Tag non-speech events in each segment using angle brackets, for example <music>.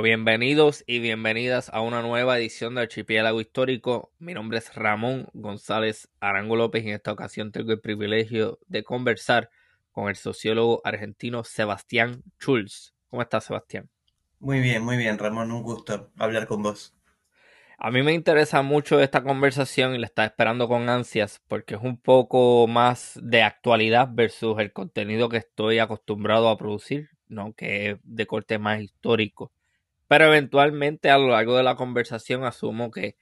Bueno, bienvenidos y bienvenidas a una nueva edición de Archipiélago Histórico. Mi nombre es Ramón González Arango López y en esta ocasión tengo el privilegio de conversar con el sociólogo argentino Sebastián Schulz. ¿Cómo estás, Sebastián? Muy bien, muy bien, Ramón. Un gusto hablar con vos. A mí me interesa mucho esta conversación y la estaba esperando con ansias porque es un poco más de actualidad versus el contenido que estoy acostumbrado a producir, ¿no? que es de corte más histórico. Pero eventualmente a lo largo de la conversación asumo que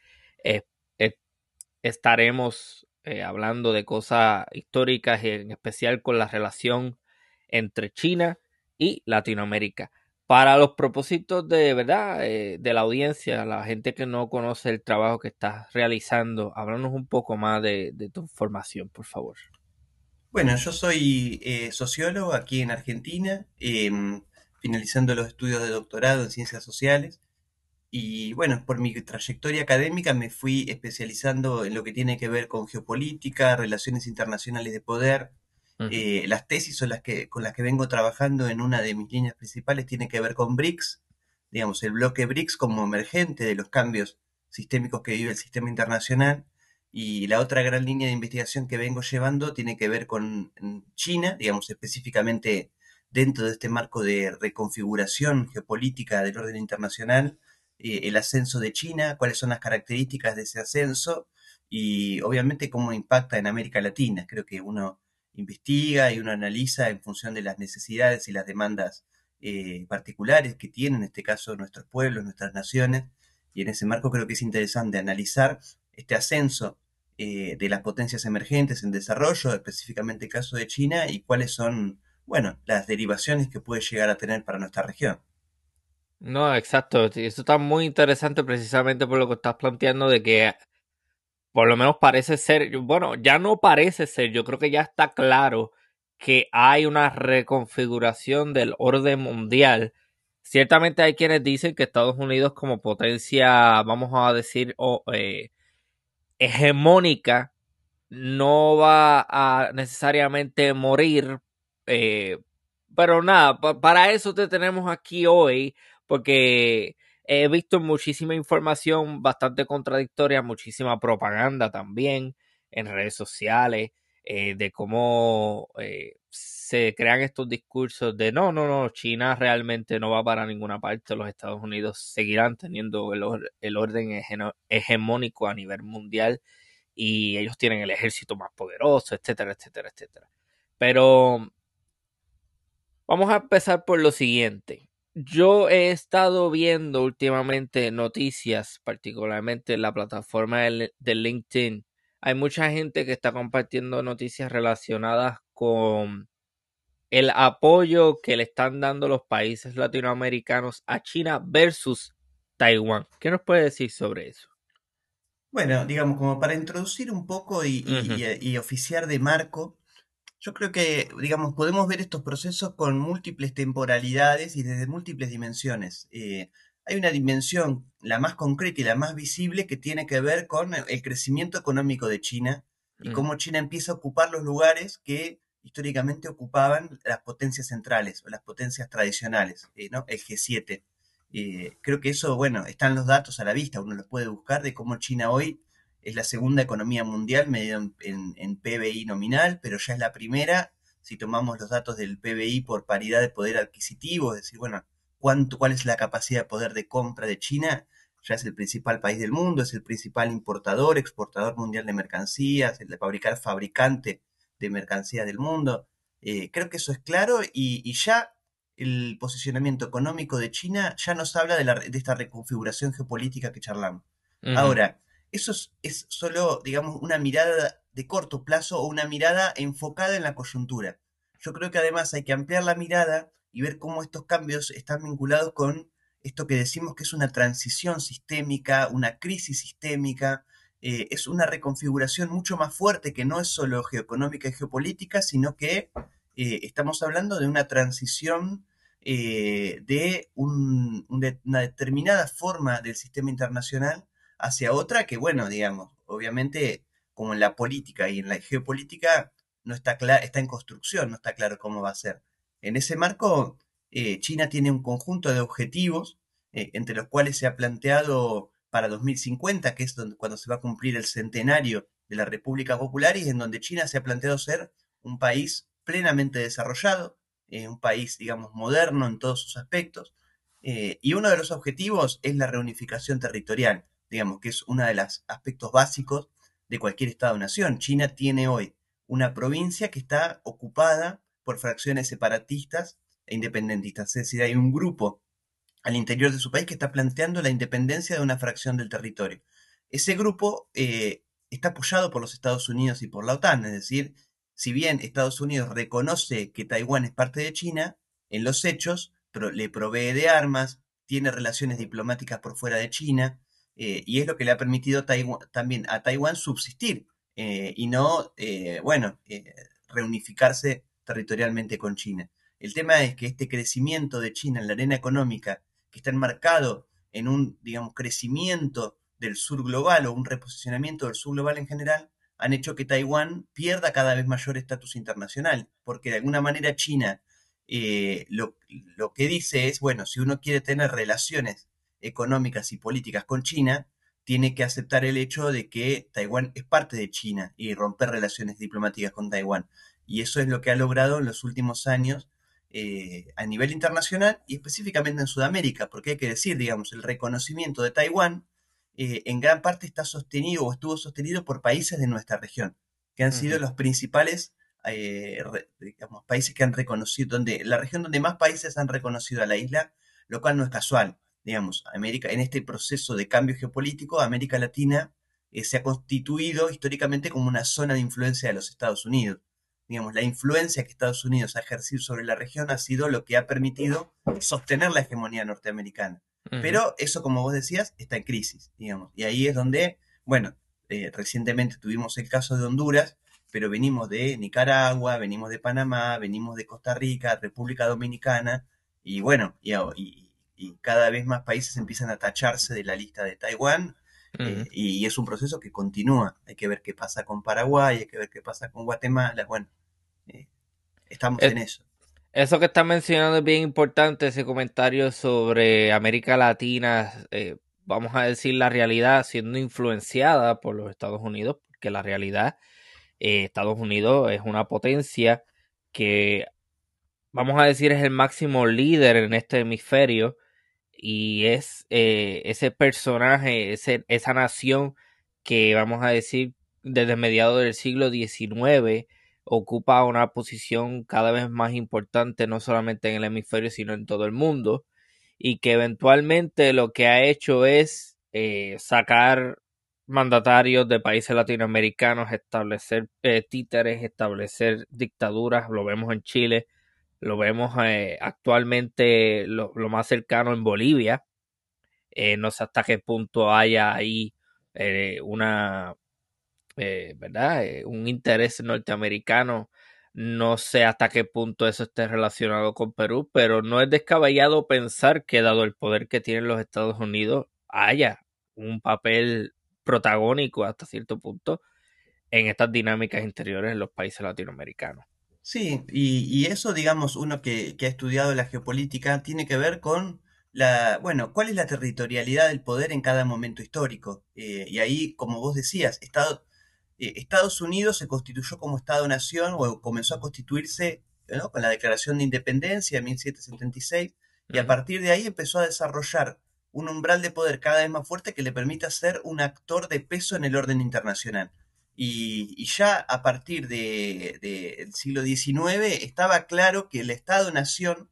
eh, eh, estaremos eh, hablando de cosas históricas, en especial con la relación entre China y Latinoamérica. Para los propósitos de verdad de la audiencia, la gente que no conoce el trabajo que estás realizando, háblanos un poco más de, tu formación, por favor. Bueno, yo soy sociólogo aquí en Argentina. Em, finalizando los estudios de doctorado en ciencias sociales. Y bueno, por mi trayectoria académica me fui especializando en lo que tiene que ver con geopolítica, relaciones internacionales de poder. Eh, las tesis son las que, con las que vengo trabajando en una de mis líneas principales tiene que ver con BRICS, digamos, el bloque BRICS como emergente de los cambios sistémicos que vive el sistema internacional. Y la otra gran línea de investigación que vengo llevando tiene que ver con China, digamos, específicamente dentro de este marco de reconfiguración geopolítica del orden internacional, eh, el ascenso de China, cuáles son las características de ese ascenso y obviamente cómo impacta en América Latina. Creo que uno investiga y uno analiza en función de las necesidades y las demandas eh, particulares que tienen, en este caso, nuestros pueblos, nuestras naciones. Y en ese marco creo que es interesante analizar este ascenso eh, de las potencias emergentes en desarrollo, específicamente el caso de China, y cuáles son bueno, las derivaciones que puede llegar a tener para nuestra región. No, exacto. Eso está muy interesante precisamente por lo que estás planteando de que por lo menos parece ser, bueno, ya no parece ser, yo creo que ya está claro que hay una reconfiguración del orden mundial. Ciertamente hay quienes dicen que Estados Unidos como potencia, vamos a decir, eh, hegemónica, no va a necesariamente morir eh, pero nada, para eso te tenemos aquí hoy, porque he visto muchísima información bastante contradictoria, muchísima propaganda también en redes sociales, eh, de cómo eh, se crean estos discursos de no, no, no, China realmente no va para ninguna parte, los Estados Unidos seguirán teniendo el, el orden hegemónico a nivel mundial y ellos tienen el ejército más poderoso, etcétera, etcétera, etcétera. Pero Vamos a empezar por lo siguiente. Yo he estado viendo últimamente noticias, particularmente en la plataforma de, LinkedIn. Hay mucha gente que está compartiendo noticias relacionadas con el apoyo que le están dando los países latinoamericanos a China versus Taiwán. ¿Qué nos puede decir sobre eso? Bueno, digamos, como para introducir un poco y, y oficiar de marco, yo creo que, digamos, podemos ver estos procesos con múltiples temporalidades y desde múltiples dimensiones. Eh, hay una dimensión, la más concreta y la más visible, que tiene que ver con el crecimiento económico de China y mm. cómo China empieza a ocupar los lugares que históricamente ocupaban las potencias centrales o las potencias tradicionales, eh, ¿no? El G7. Eh, creo que eso, bueno, están los datos a la vista, uno los puede buscar de cómo China hoy es la segunda economía mundial medida en, PBI nominal, pero ya es la primera si tomamos los datos del PBI por paridad de poder adquisitivo, es decir, bueno, cuánto, cuál es la capacidad de poder de compra de China, ya es el principal país del mundo, es el principal importador, exportador mundial de mercancías, el de fabricar fabricante de mercancías del mundo. Eh, creo que eso es claro y, ya el posicionamiento económico de China ya nos habla de, esta reconfiguración geopolítica que charlamos. Ahora, eso es, solo, digamos, una mirada de corto plazo o una mirada enfocada en la coyuntura. Yo creo que además hay que ampliar la mirada y ver cómo estos cambios están vinculados con esto que decimos que es una transición sistémica, una crisis sistémica, eh, es una reconfiguración mucho más fuerte que no es solo geoeconómica y geopolítica, sino que eh, estamos hablando de una transición eh, de una determinada forma del sistema internacional hacia otra que, bueno, digamos, obviamente como en la política y en la geopolítica no está, está en construcción, no está claro cómo va a ser. En ese marco, eh, China tiene un conjunto de objetivos, eh, entre los cuales se ha planteado para 2050, que es cuando se va a cumplir el centenario de la República Popular, y en donde China se ha planteado ser un país plenamente desarrollado, eh, un país, digamos, moderno en todos sus aspectos. y uno de los objetivos es la reunificación territorial digamos que es uno de los aspectos básicos de cualquier Estado-nación. China tiene hoy una provincia que está ocupada por fracciones separatistas e independentistas, es decir, hay un grupo al interior de su país que está planteando la independencia de una fracción del territorio. Ese grupo eh, está apoyado por los Estados Unidos y por la OTAN, es decir, si bien Estados Unidos reconoce que Taiwán es parte de China, en los hechos le provee de armas, tiene relaciones diplomáticas por fuera de China, eh, y es lo que le ha permitido también a Taiwán subsistir eh, y no, eh, bueno, reunificarse territorialmente con China. El tema es que este crecimiento de China en la arena económica, que está enmarcado en un, digamos, crecimiento del sur global o un reposicionamiento del sur global en general, han hecho que Taiwán pierda cada vez mayor estatus internacional, porque de alguna manera China lo, lo, que dice es, bueno, si uno quiere tener relaciones económicas y políticas con China, tiene que aceptar el hecho de que Taiwán es parte de China y romper relaciones diplomáticas con Taiwán. Y eso es lo que ha logrado en los últimos años eh, a nivel internacional y específicamente en Sudamérica, porque hay que decir, digamos, el reconocimiento de Taiwán eh, en gran parte está sostenido o estuvo sostenido por países de nuestra región, que han sido los principales eh, digamos, países que han reconocido, donde la región donde más países han reconocido a la isla, lo cual no es casual digamos, América, en este proceso de cambio geopolítico, América Latina eh, se ha constituido históricamente como una zona de influencia de los Estados Unidos. Digamos, la influencia que Estados Unidos ha ejercido sobre la región ha sido lo que ha permitido sostener la hegemonía norteamericana. Pero eso, como vos decías, está en crisis, digamos. Y ahí es donde, bueno, eh, recientemente tuvimos el caso de Honduras, pero venimos de Nicaragua, venimos de Panamá, venimos de Costa Rica, República Dominicana, y bueno, y, y y cada vez más países empiezan a tacharse de la lista de Taiwán eh, y, es un proceso que continúa. Hay que ver qué pasa con Paraguay, hay que ver qué pasa con Guatemala. Bueno, eh, estamos en eso. Eso que está mencionando es bien importante, ese comentario sobre América Latina, eh, vamos a decir la realidad siendo influenciada por los Estados Unidos, porque la realidad, Estados Unidos es una potencia que, vamos a decir, es el máximo líder en este hemisferio y es eh, ese personaje, ese, esa nación que vamos a decir desde mediados del siglo XIX ocupa una posición cada vez más importante no solamente en el hemisferio sino en todo el mundo y que eventualmente lo que ha hecho es eh, sacar mandatarios de países latinoamericanos, establecer eh, títeres, establecer dictaduras, lo vemos en Chile, lo vemos eh, actualmente lo, más cercano en Bolivia. Eh, no sé hasta qué punto haya ahí eh, una, ¿verdad? un interés norteamericano. No sé hasta qué punto eso esté relacionado con Perú, pero no es descabellado pensar que dado el poder que tienen los Estados Unidos, haya un papel protagónico hasta cierto punto en estas dinámicas interiores en los países latinoamericanos. Sí, y, eso, digamos, uno que, ha estudiado la geopolítica tiene que ver con la, bueno, cuál es la territorialidad del poder en cada momento histórico. Eh, y ahí, como vos decías, Estado, eh, Estados Unidos se constituyó como Estado-nación o comenzó a constituirse con la Declaración de Independencia en 1776 y a partir de ahí empezó a desarrollar un umbral de poder cada vez más fuerte que le permita ser un actor de peso en el orden internacional. Y, ya a partir del siglo XIX estaba claro que el Estado-nación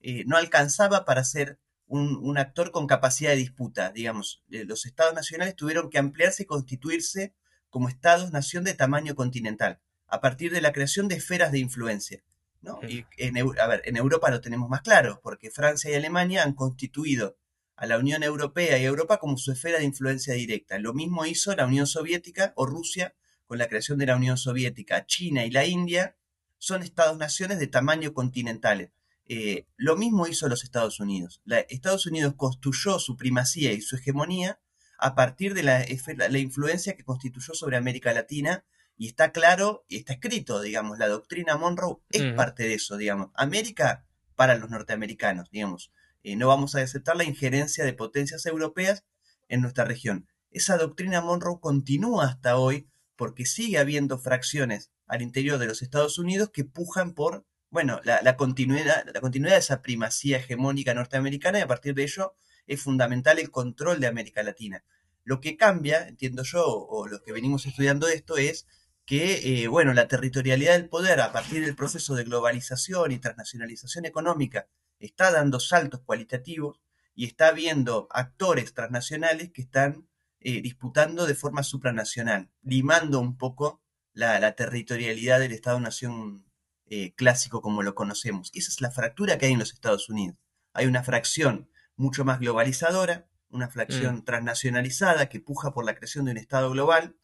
eh, no alcanzaba para ser un, actor con capacidad de disputa. Digamos, eh, los Estados nacionales tuvieron que ampliarse y constituirse como Estados-nación de tamaño continental, a partir de la creación de esferas de influencia. ¿no? Y en, a ver, en Europa lo tenemos más claro, porque Francia y Alemania han constituido a la Unión Europea y Europa como su esfera de influencia directa. Lo mismo hizo la Unión Soviética o Rusia con la creación de la Unión Soviética, China y la India son estados-naciones de tamaño continentales. Eh, lo mismo hizo los Estados Unidos. Estados Unidos construyó su primacía y su hegemonía a partir de la, la, influencia que constituyó sobre América Latina y está claro y está escrito, digamos, la doctrina Monroe es parte de eso, digamos. América para los norteamericanos, digamos. Eh, no vamos a aceptar la injerencia de potencias europeas en nuestra región. Esa doctrina Monroe continúa hasta hoy porque sigue habiendo fracciones al interior de los Estados Unidos que pujan por, bueno, la, continuidad, la continuidad de esa primacía hegemónica norteamericana y a partir de ello es fundamental el control de América Latina. Lo que cambia, entiendo yo, o lo que venimos estudiando esto es que, eh, bueno, la territorialidad del poder a partir del proceso de globalización y transnacionalización económica está dando saltos cualitativos y está habiendo actores transnacionales que están eh, disputando de forma supranacional, limando un poco la, territorialidad del Estado-Nación eh, clásico como lo conocemos. Esa es la fractura que hay en los Estados Unidos. Hay una fracción mucho más globalizadora, una fracción mm. transnacionalizada que puja por la creación de un Estado global,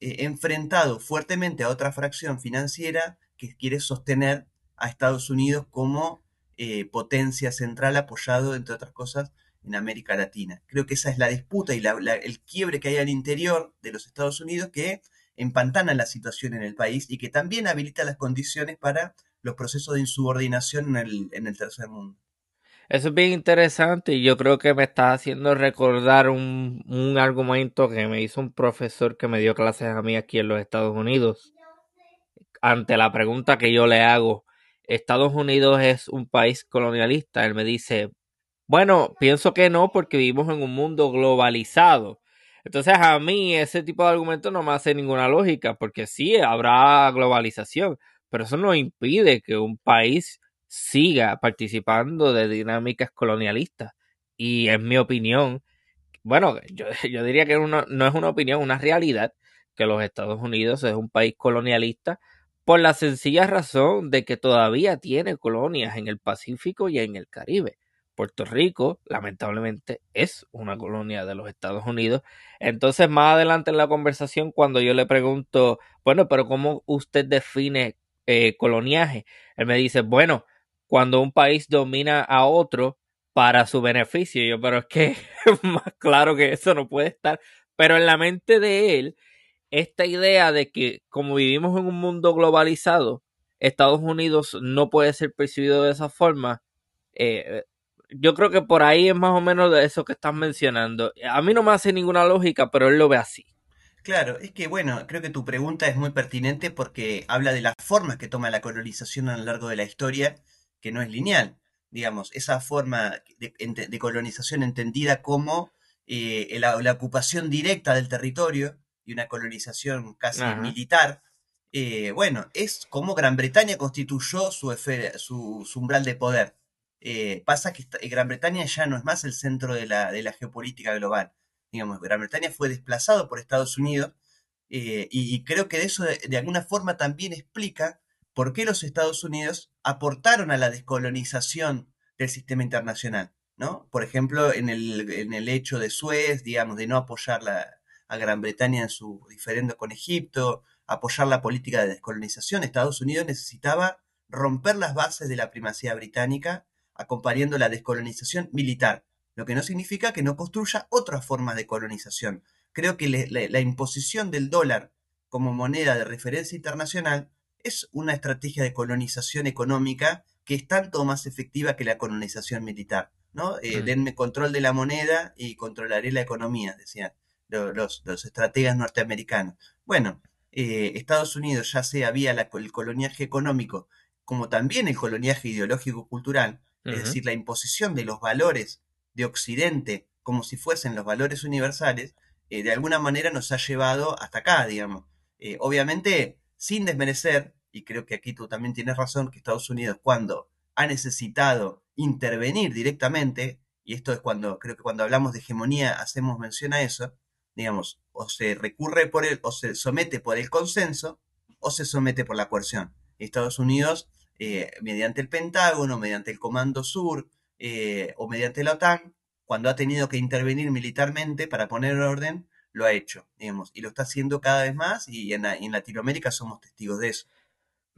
eh, enfrentado fuertemente a otra fracción financiera que quiere sostener a Estados Unidos como potencia central apoyado, entre otras cosas, en América Latina. Creo que esa es la disputa y el quiebre que hay al interior de los Estados Unidos que empantana la situación en el país y que también habilita las condiciones para los procesos de insubordinación en el, tercer mundo. Eso es bien interesante y yo creo que me está haciendo recordar un, un, argumento que me hizo un profesor que me dio clases a mí aquí en los Estados Unidos. Ante la pregunta que yo le hago, ¿Estados Unidos es un país colonialista? Él me dice, bueno, pienso que no, porque vivimos en un mundo globalizado. Entonces a mí ese tipo de argumento no me hace ninguna lógica, porque sí, habrá globalización, pero eso no impide que un país siga participando de dinámicas colonialistas. Y en mi opinión, bueno, <laughs> yo, diría que no es una opinión, una realidad, que los Estados Unidos es un país colonialista por la sencilla razón de que todavía tiene colonias en el Pacífico y en el Caribe. Puerto Rico, lamentablemente, es una colonia de los Estados Unidos. Entonces, más adelante en la conversación, cuando yo le pregunto, bueno, pero ¿cómo usted define eh, coloniaje? Él me dice, bueno, cuando un país domina a otro para su beneficio. yo, pero es que <laughs> más claro que eso no puede estar. Pero en la mente de él, esta idea de que como vivimos en un mundo globalizado, Estados Unidos no puede ser percibido de esa forma, eh, yo creo que por ahí es más o menos de eso que estás mencionando. A mí no me hace ninguna lógica, pero él lo ve así. Claro, es que bueno, creo que tu pregunta es muy pertinente porque habla de las formas que toma la colonización a lo largo de la historia, que no es lineal. Digamos, esa forma de, colonización entendida como eh, la, ocupación directa del territorio y una colonización casi militar, eh, bueno, es como Gran Bretaña constituyó su, su umbral de poder. Eh, pasa que eh, Gran Bretaña ya no es más el centro de la, geopolítica global. Digamos, Gran Bretaña fue desplazado por Estados Unidos eh, y, creo que eso de, alguna forma también explica por qué los Estados Unidos aportaron a la descolonización del sistema internacional. ¿no? Por ejemplo, en el, en el hecho de Suez, digamos, de no apoyar a Gran Bretaña en su diferendo con Egipto, apoyar la política de descolonización, Estados Unidos necesitaba romper las bases de la primacía británica acompañando la descolonización militar, lo que no significa que no construya otras formas de colonización. Creo que la, imposición del dólar como moneda de referencia internacional es una estrategia de colonización económica que es tanto más efectiva que la colonización militar. ¿no? Eh, denme control de la moneda y controlaré la economía, decían los, los, estrategas norteamericanos. Bueno, eh, Estados Unidos, ya sea vía el coloniaje económico, como también el coloniaje ideológico-cultural, es decir, la imposición de los valores de Occidente como si fuesen los valores universales, eh, de alguna manera nos ha llevado hasta acá, digamos. obviamente, sin desmerecer, y creo que aquí tú también tienes razón, que Estados Unidos cuando ha necesitado intervenir directamente, y esto es cuando, creo que cuando hablamos de hegemonía hacemos mención a eso, digamos, o se recurre por el, o se somete por el consenso, o se somete por la coerción. Estados Unidos, eh, mediante el Pentágono, mediante el Comando Sur, eh, o mediante la OTAN, cuando ha tenido que intervenir militarmente para poner orden, lo ha hecho, digamos, y lo está haciendo cada vez más, y en Latinoamérica somos testigos de eso.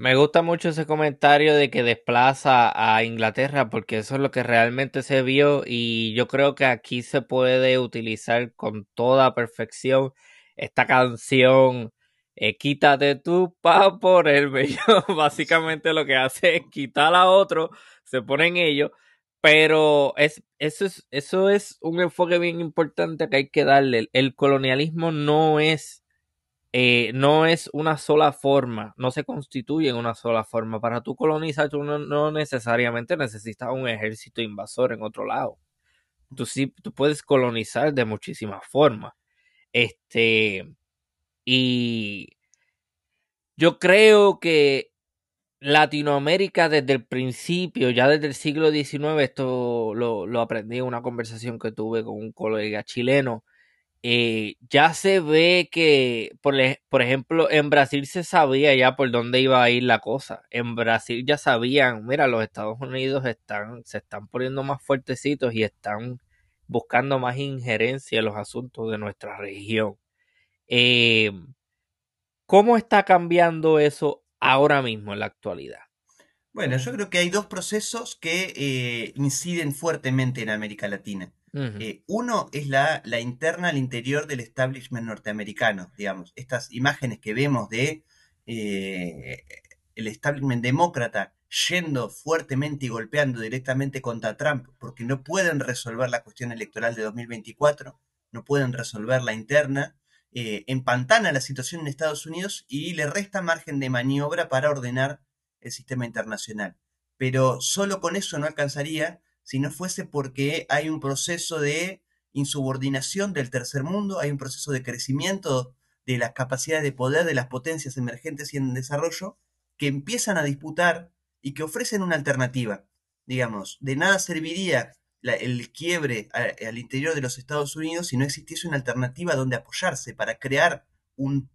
Me gusta mucho ese comentario de que desplaza a Inglaterra porque eso es lo que realmente se vio y yo creo que aquí se puede utilizar con toda perfección esta canción Quítate tú pa por el bello. Básicamente lo que hace es quitar a otro, se pone en ello, pero es, eso, es, eso es un enfoque bien importante que hay que darle. El colonialismo no es eh, no es una sola forma, no se constituye en una sola forma. Para tú colonizar, tú no, necesariamente necesitas un ejército invasor en otro lado. Tú sí, tú puedes colonizar de muchísimas formas. Este, y yo creo que Latinoamérica desde el principio, ya desde el siglo XIX, esto lo, lo aprendí en una conversación que tuve con un colega chileno, eh, ya se ve que, por, por, ejemplo, en Brasil se sabía ya por dónde iba a ir la cosa. En Brasil ya sabían, mira, los Estados Unidos están, se están poniendo más fuertecitos y están buscando más injerencia en los asuntos de nuestra región. Eh, ¿Cómo está cambiando eso ahora mismo en la actualidad? Bueno, yo creo que hay dos procesos que eh, inciden fuertemente en América Latina. Eh, uno es la, la, interna al interior del establishment norteamericano, digamos. Estas imágenes que vemos de eh, el establishment demócrata yendo fuertemente y golpeando directamente contra Trump porque no pueden resolver la cuestión electoral de 2024, no pueden resolver la interna, eh, empantana la situación en Estados Unidos y le resta margen de maniobra para ordenar el sistema internacional. Pero solo con eso no alcanzaría si no fuese porque hay un proceso de insubordinación del tercer mundo, hay un proceso de crecimiento de las capacidades de poder de las potencias emergentes y en desarrollo que empiezan a disputar y que ofrecen una alternativa. Digamos, de nada serviría el quiebre al interior de los Estados Unidos si no existiese una alternativa donde apoyarse para crear un,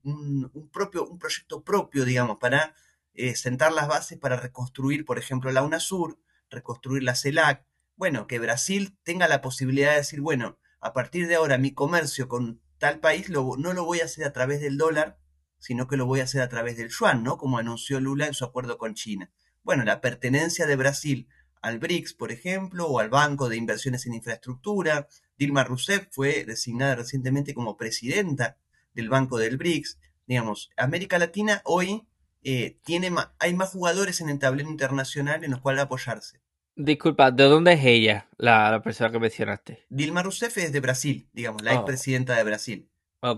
propio, un proyecto propio, digamos, para eh, sentar las bases para reconstruir, por ejemplo, la UNASUR, reconstruir la CELAC, bueno, que Brasil tenga la posibilidad de decir, bueno, a partir de ahora mi comercio con tal país no lo voy a hacer a través del dólar, sino que lo voy a hacer a través del yuan, ¿no? Como anunció Lula en su acuerdo con China. Bueno, la pertenencia de Brasil al BRICS, por ejemplo, o al Banco de Inversiones en Infraestructura. Dilma Rousseff fue designada recientemente como presidenta del Banco del BRICS. Digamos, América Latina hoy eh, tiene hay más jugadores en el tablero internacional en los cuales apoyarse. Disculpa, ¿de dónde es ella, la, persona que mencionaste? Dilma Rousseff es de Brasil, digamos, la oh. expresidenta de Brasil.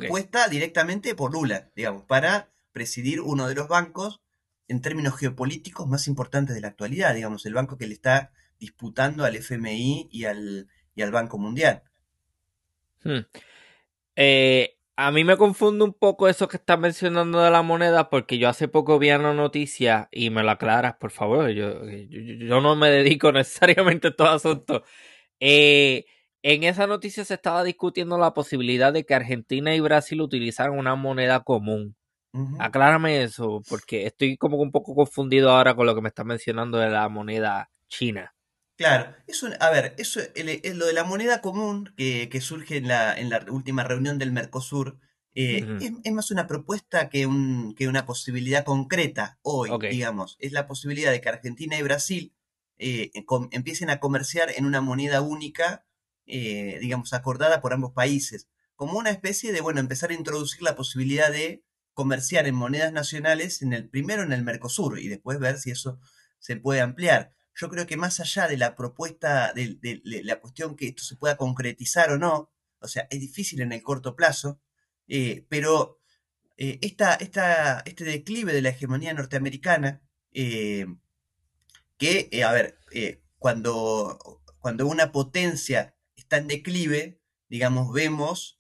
Puesta directamente por Lula, digamos, para presidir uno de los bancos en términos geopolíticos más importantes de la actualidad, digamos, el banco que le está disputando al FMI y al, Banco Mundial. Hmm. Eh, a mí me confunde un poco eso que estás mencionando de la moneda, porque yo hace poco vi una noticia y me lo aclaras, por favor. Yo, no me dedico <laughs> necesariamente a todo asunto. Eh, en esa noticia se estaba discutiendo la posibilidad de que Argentina y Brasil utilizaran una moneda común. Aclárame eso, porque estoy como un poco confundido ahora con lo que me estás mencionando de la moneda china. Claro, eso, a ver, eso es lo de la moneda común que, surge en la, en la última reunión del Mercosur. Eh, es, más una propuesta que, un, que una posibilidad concreta hoy, digamos. Es la posibilidad de que Argentina y Brasil eh, empiecen a comerciar en una moneda única, eh, digamos, acordada por ambos países. Como una especie de, bueno, empezar a introducir la posibilidad de comerciar en monedas nacionales en el primero en el Mercosur y después ver si eso se puede ampliar. yo creo que más allá de la propuesta, de, la cuestión que esto se pueda concretizar o no, o sea, es difícil en el corto plazo, eh, pero eh, este declive de la hegemonía norteamericana, eh, que, a ver, cuando, cuando una potencia está en declive, digamos, vemos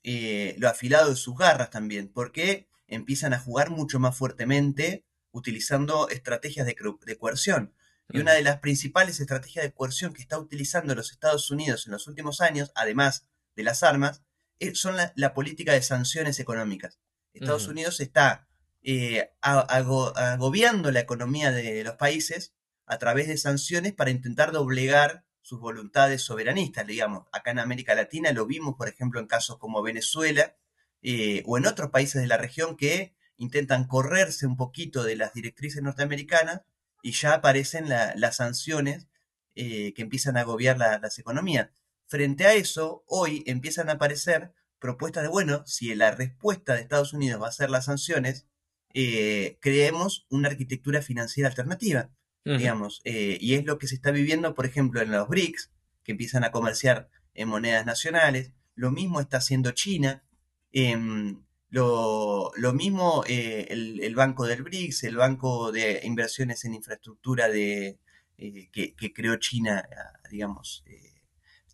lo afilado de sus garras también, porque empiezan a jugar mucho más fuertemente utilizando estrategias de, de coerción. Y una de las principales estrategias de coerción que está utilizando los Estados Unidos en los últimos años, además de las armas, eh, son la, política de sanciones económicas. Estados Unidos está eh, agobiando la economía de los países a través de sanciones para intentar doblegar sus voluntades soberanistas, digamos. Acá en América Latina lo vimos, por ejemplo, en casos como Venezuela eh, o en otros países de la región que intentan correrse un poquito de las directrices norteamericanas y ya aparecen las sanciones eh, que empiezan a agobiar las economías. Frente a eso, hoy empiezan a aparecer propuestas de, bueno, si la respuesta de Estados Unidos va a ser las sanciones, eh, creemos una arquitectura financiera alternativa, digamos, eh, y es lo que se está viviendo, por ejemplo, en los BRICS, que empiezan a comerciar en monedas nacionales, lo mismo está haciendo China, em, lo, mismo eh, el, Banco del BRICS, el Banco de Inversiones en Infraestructura de, eh, que, creó China, ah, digamos, eh,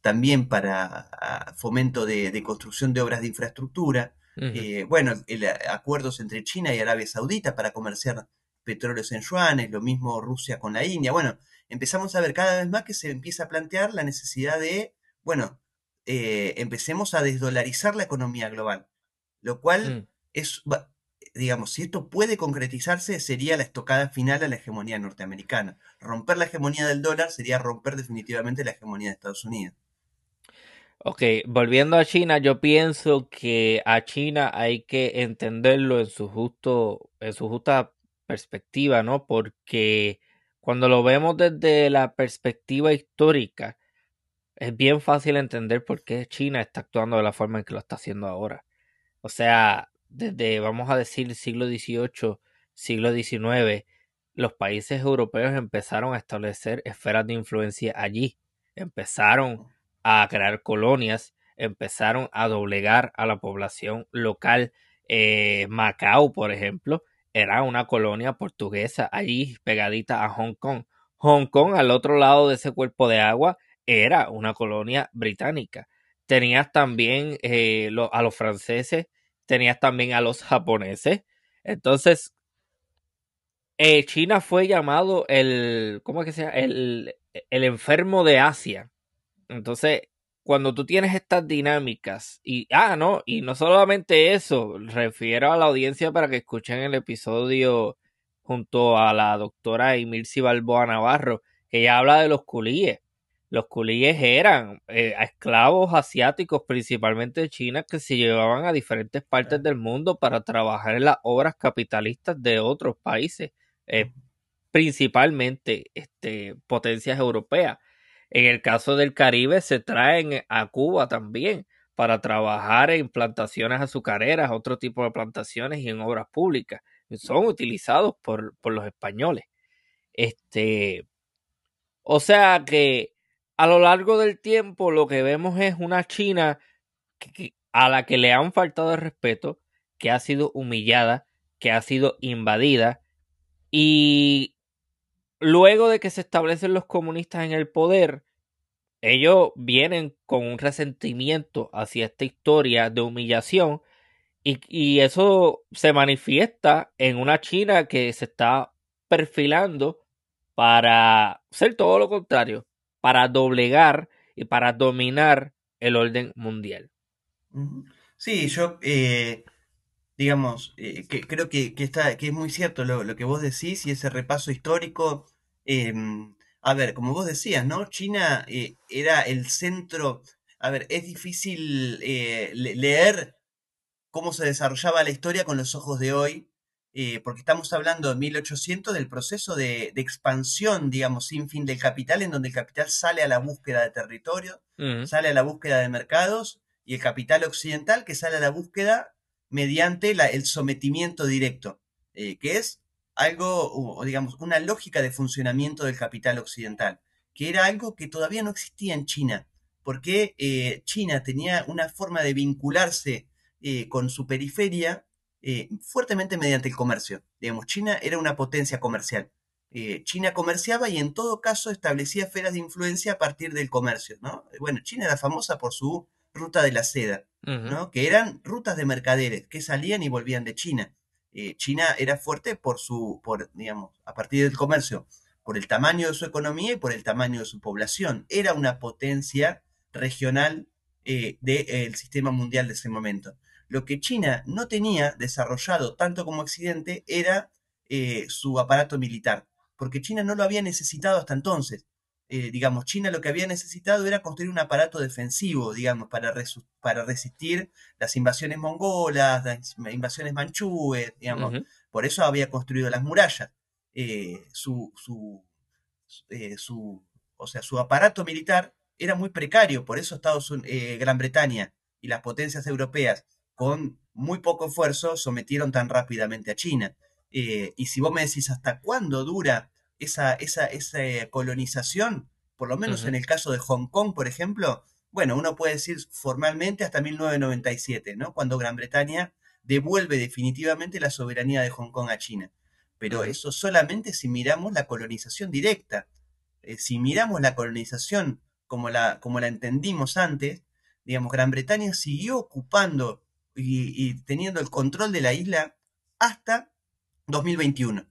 también para ah, fomento de, construcción de obras de infraestructura. bueno, acuerdos entre China y Arabia Saudita para comerciar petróleos en yuanes, lo mismo Rusia con la India. Bueno, empezamos a ver cada vez más que se empieza a plantear la necesidad de, bueno, empecemos a desdolarizar la economía global lo cual mm. es, digamos, si esto puede concretizarse, sería la estocada final a la hegemonía norteamericana. Romper la hegemonía del dólar sería romper definitivamente la hegemonía de Estados Unidos. Ok, volviendo a China, yo pienso que a China hay que entenderlo en su justo, en su justa perspectiva, ¿no? Porque cuando lo vemos desde la perspectiva histórica, es bien fácil entender por qué China está actuando de la forma en que lo está haciendo ahora. O sea, desde, vamos a decir, siglo XVIII, siglo XIX, los países europeos empezaron a establecer esferas de influencia allí. Empezaron a crear colonias, empezaron a doblegar a la población local. Eh, Macao, por ejemplo, era una colonia portuguesa allí pegadita a Hong Kong. Hong Kong, al otro lado de ese cuerpo de agua, era una colonia británica. Tenías también eh, a los franceses tenías también a los japoneses. Entonces, eh, China fue llamado el, ¿cómo es que se llama? El, el enfermo de Asia. Entonces, cuando tú tienes estas dinámicas, y, ah, no, y no solamente eso, refiero a la audiencia para que escuchen el episodio junto a la doctora Emilci Balboa Navarro, que ya habla de los culíes los culíes eran eh, esclavos asiáticos, principalmente de China, que se llevaban a diferentes partes del mundo para trabajar en las obras capitalistas de otros países, eh, principalmente este, potencias europeas. En el caso del Caribe se traen a Cuba también para trabajar en plantaciones azucareras, otro tipo de plantaciones y en obras públicas. Son utilizados por, por los españoles. Este, o sea que a lo largo del tiempo lo que vemos es una China a la que le han faltado el respeto, que ha sido humillada, que ha sido invadida y luego de que se establecen los comunistas en el poder, ellos vienen con un resentimiento hacia esta historia de humillación y, y, eso se manifiesta en una China que se está perfilando para ser todo lo contrario, para doblegar y para dominar el orden mundial. Sí, yo, eh, digamos, eh, que, creo que, está, que es muy cierto lo, que vos decís y ese repaso histórico. Em, a ver, como vos decías, ¿no? China eh, era el centro. A ver, es difícil leer cómo se desarrollaba la historia con los ojos de hoy, eh, porque estamos hablando de 1800 del proceso de, expansión, digamos, sin fin del capital, en donde el capital sale a la búsqueda de territorio, sale a la búsqueda de mercados, y el capital occidental que sale a la búsqueda mediante el sometimiento directo, eh, que es algo, digamos, una lógica de funcionamiento del capital occidental. que era algo que todavía no existía en China, porque eh, China tenía una forma de vincularse con su periferia eh, fuertemente mediante el comercio. Digamos, China era una potencia comercial. China comerciaba y en todo caso establecía esferas de influencia a partir del comercio, ¿no? Bueno, China era famosa por su ruta de la seda, ¿no? Que eran rutas de mercaderes que salían y volvían de China. China era fuerte por su, por, digamos, a partir del comercio, por el tamaño de su economía y por el tamaño de su población. Era una potencia regional eh, del sistema mundial de ese momento. Lo que China no tenía desarrollado tanto como Occidente era eh, su aparato militar, porque China no lo había necesitado hasta entonces. Eh, digamos, China lo que había necesitado era construir un aparato defensivo, digamos, para, para resistir las invasiones mongolas, las invasiones manchúes, digamos. Por eso había construido las murallas. su, su, su, o sea, su aparato militar era muy precario, por eso Estados Unidos, eh, Gran Bretaña y las potencias europeas, con muy poco esfuerzo, sometieron tan rápidamente a China. Eh, y si vos me decís hasta cuándo dura esa, esa, esa colonización, por lo menos en el caso de Hong Kong, por ejemplo, bueno, uno puede decir formalmente hasta 1997, ¿no? Cuando Gran Bretaña devuelve definitivamente la soberanía de Hong Kong a China. Pero eso solamente si miramos la colonización directa. Eh, si miramos la colonización como la, como la entendimos antes, digamos, Gran Bretaña siguió ocupando y, teniendo el control de la isla hasta 2021.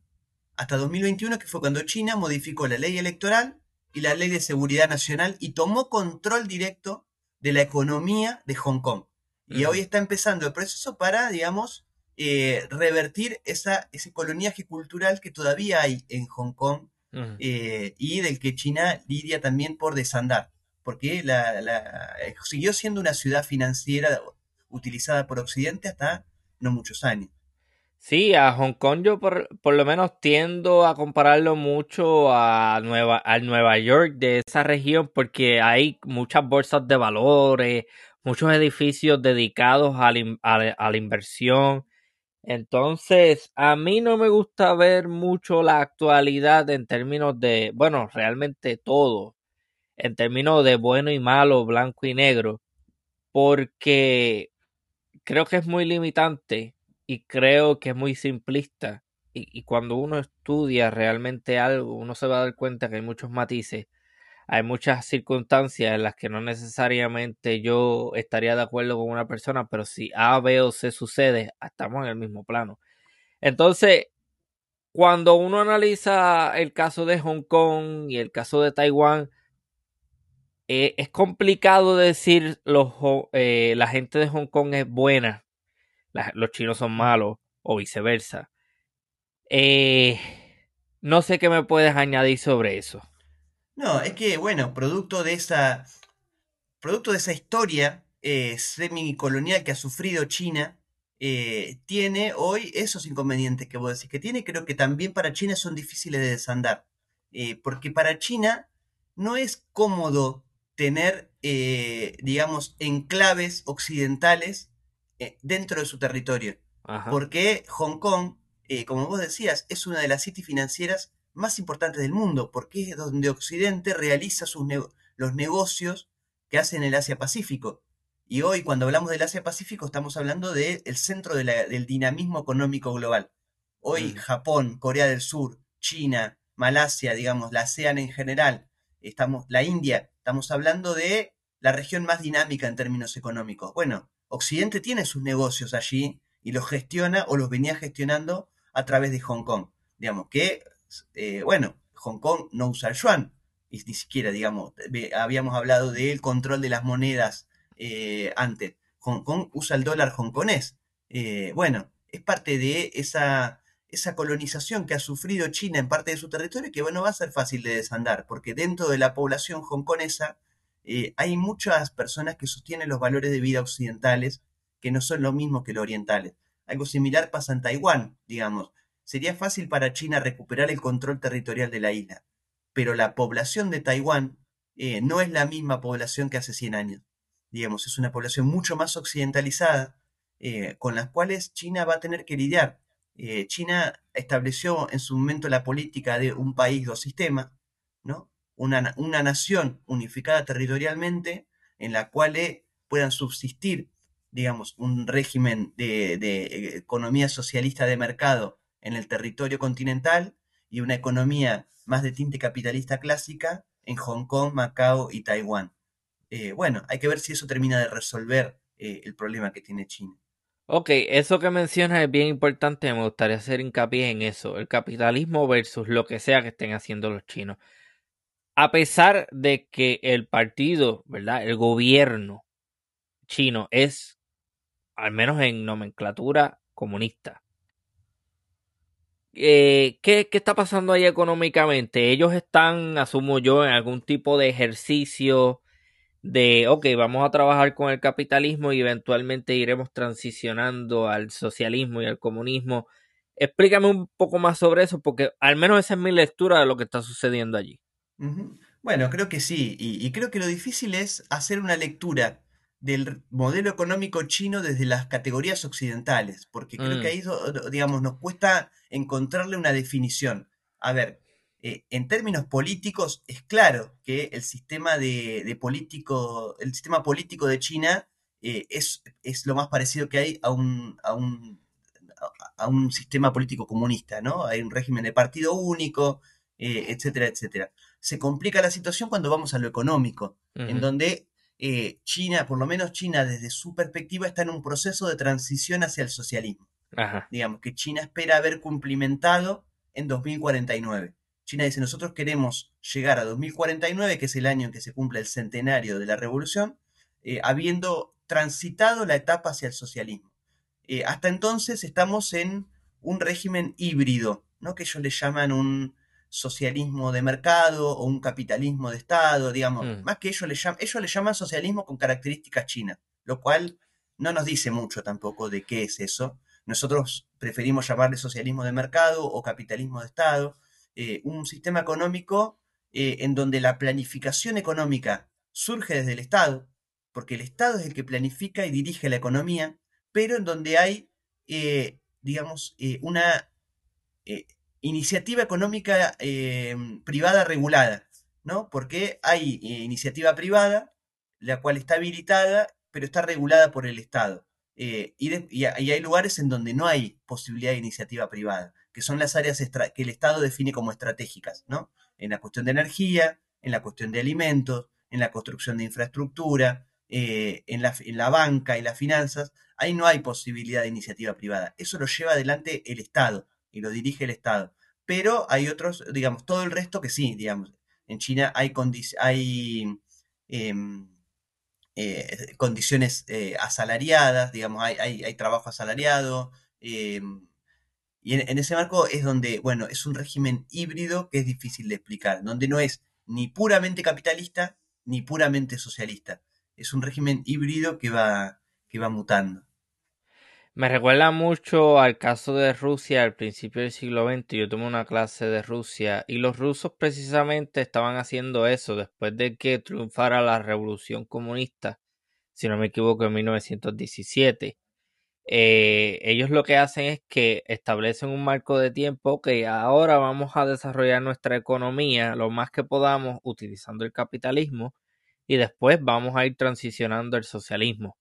Hasta 2021, que fue cuando China modificó la ley electoral y la ley de seguridad nacional y tomó control directo de la economía de Hong Kong. Y hoy está empezando el proceso para, digamos, eh, revertir esa, ese coloniaje cultural que todavía hay en Hong Kong eh, y del que China lidia también por desandar porque la, eh, siguió siendo una ciudad financiera utilizada por Occidente hasta no muchos años. Sí, a Hong Kong yo por, lo menos tiendo a compararlo mucho a Nueva, al Nueva York de esa región porque hay muchas bolsas de valores, muchos edificios dedicados a la inversión. Entonces, a mí no me gusta ver mucho la actualidad en términos de, bueno, realmente todo en términos de bueno y malo, blanco y negro, porque creo que es muy limitante y creo que es muy simplista. Y, cuando uno estudia realmente algo, uno se va a dar cuenta que hay muchos matices, hay muchas circunstancias en las que no necesariamente yo estaría de acuerdo con una persona, pero si A, B o C sucede, estamos en el mismo plano. Entonces, cuando uno analiza el caso de Hong Kong y el caso de Taiwán, eh, es complicado decir los, eh, la gente de Hong Kong es buena, los chinos son malos o viceversa. Eh, no sé qué me puedes añadir sobre eso. No, es que, bueno, producto de esa, producto de esa historia semicolonial que ha sufrido China, tiene hoy esos inconvenientes que vos decís que tiene, creo que también para China son difíciles de desandar. porque para China no es cómodo tener, eh, digamos, enclaves occidentales eh, dentro de su territorio. Porque Hong Kong, eh, como vos decías, es una de las cities financieras más importantes del mundo, porque es donde Occidente realiza sus los negocios que hace en el Asia-Pacífico. Y hoy, cuando hablamos del Asia-Pacífico, estamos hablando del centro del dinamismo económico global. Hoy, mm. Japón, Corea del Sur, China, Malasia, digamos, la ASEAN en general, estamos, la India, estamos hablando de la región más dinámica en términos económicos. Bueno, Occidente tiene sus negocios allí y los gestiona o los venía gestionando a través de Hong Kong. Digamos que, eh, bueno, Hong Kong no usa el yuan, y ni siquiera, digamos, habíamos hablado del control de las monedas eh, antes. Hong Kong usa el dólar hongkonés. Eh, bueno, es parte de esa esa colonización que ha sufrido China en parte de su territorio, que bueno, va a ser fácil de desandar, porque dentro de la población hongkonesa eh, hay muchas personas que sostienen los valores de vida occidentales que no son lo mismo que los orientales. Algo similar pasa en Taiwán, digamos. Sería fácil para China recuperar el control territorial de la isla, pero la población de Taiwán eh, no es la misma población que hace 100 años. Digamos, es una población mucho más occidentalizada, eh, con las cuales China va a tener que lidiar eh, China estableció en su momento la política de un país, dos sistemas, ¿no? una, una nación unificada territorialmente en la cual puedan subsistir, digamos, un régimen de, de economía socialista de mercado en el territorio continental y una economía más de tinte capitalista clásica en Hong Kong, Macao y Taiwán. Eh, bueno, hay que ver si eso termina de resolver eh, el problema que tiene China. Ok, eso que mencionas es bien importante, me gustaría hacer hincapié en eso, el capitalismo versus lo que sea que estén haciendo los chinos. A pesar de que el partido, ¿verdad? El gobierno chino es, al menos en nomenclatura, comunista. Eh, ¿qué, ¿Qué está pasando ahí económicamente? Ellos están, asumo yo, en algún tipo de ejercicio de, ok, vamos a trabajar con el capitalismo y eventualmente iremos transicionando al socialismo y al comunismo. Explícame un poco más sobre eso, porque al menos esa es mi lectura de lo que está sucediendo allí. Bueno, creo que sí, y, creo que lo difícil es hacer una lectura del modelo económico chino desde las categorías occidentales, porque creo que mm. ahí, digamos, nos cuesta encontrarle una definición. A ver, eh, en términos políticos, es claro que el sistema de, político, el sistema político de China eh, es, es, lo más parecido que hay a un, a un, a un sistema político comunista, ¿no? Hay un régimen de partido único, eh, etcétera, etcétera. Se complica la situación cuando vamos a lo económico, en donde China, por lo menos China desde su perspectiva, está en un proceso de transición hacia el socialismo. Digamos que China espera haber cumplimentado en 2049. China dice, nosotros queremos llegar a 2049, que es el año en que se cumple el centenario de la revolución, eh, habiendo transitado la etapa hacia el socialismo. Eh, hasta entonces estamos en un régimen híbrido, ¿no? que ellos le llaman un socialismo de mercado o un capitalismo de Estado, digamos, mm. más que ellos le, llaman, ellos le llaman socialismo con características chinas, lo cual no nos dice mucho tampoco de qué es eso. Nosotros preferimos llamarle socialismo de mercado o capitalismo de Estado, eh, un sistema económico eh, en donde la planificación económica surge desde el Estado, porque el Estado es el que planifica y dirige la economía, pero en donde hay, eh, digamos, una iniciativa económica privada regulada, ¿no? Porque hay iniciativa privada, la cual está habilitada, pero está regulada por el Estado. y, hay lugares en donde no hay posibilidad de iniciativa privada que son las áreas que el Estado define como estratégicas, ¿no? En la cuestión de energía, en la cuestión de alimentos, en la construcción de infraestructura, eh, en, la, en la banca y las finanzas, ahí no hay posibilidad de iniciativa privada. Eso lo lleva adelante el Estado y lo dirige el Estado. Pero hay otros, digamos, todo el resto que sí, digamos. En China hay, em, eh, condiciones eh, asalariadas, digamos, hay, hay, hay trabajo asalariado, em, y en, ese marco es donde, bueno, es un régimen híbrido que es difícil de explicar, donde no es ni puramente capitalista ni puramente socialista. Es un régimen híbrido que va, que va mutando. Me recuerda mucho al caso de Rusia al principio del siglo XX. Yo tomé una clase de Rusia y los rusos precisamente estaban haciendo eso después de que triunfara la revolución comunista, si no me equivoco, en 1917. Eh, ellos lo que hacen es que establecen un marco de tiempo que ahora vamos a desarrollar nuestra economía lo más que podamos utilizando el capitalismo y después vamos a ir transicionando al socialismo.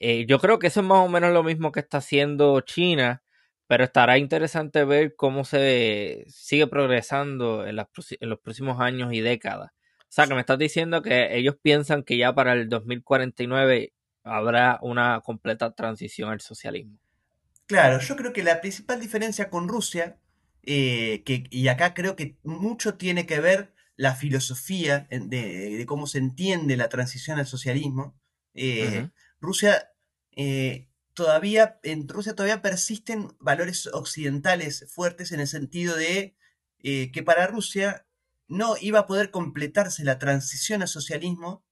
Eh, yo creo que eso es más o menos lo mismo que está haciendo China, pero estará interesante ver cómo se sigue progresando en, en los próximos años y décadas. O sea, que me estás diciendo que ellos piensan que ya para el 2049 habrá una completa transición al socialismo. Claro, yo creo que la principal diferencia con Rusia, eh, que, y acá creo que mucho tiene que ver la filosofía de, cómo se entiende la transición al socialismo. Eh, Rusia eh, todavía, en Rusia todavía persisten valores occidentales fuertes en el sentido de que para Rusia no iba a poder completarse la transición al socialismo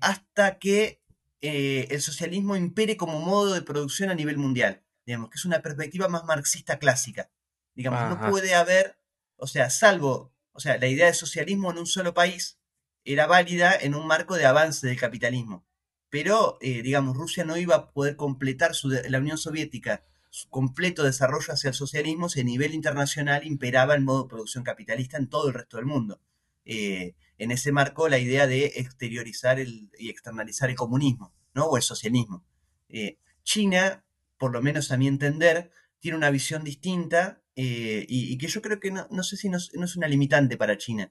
hasta que eh, el socialismo impere como modo de producción a nivel mundial. Digamos, que es una perspectiva más marxista clásica. Digamos, no puede haber, o sea, salvo, o sea, la idea de socialismo en un solo país era válida en un marco de avance del capitalismo. Pero, eh, digamos, Rusia no iba a poder completar su, la Unión Soviética, su completo desarrollo hacia el socialismo si a nivel internacional imperaba el modo de producción capitalista en todo el resto del mundo. En ese marco la idea de exteriorizar y externalizar el comunismo, ¿no? O el socialismo. China, por lo menos a mi entender, tiene una visión distinta y, que yo creo que no, sé si no, es una limitante para China.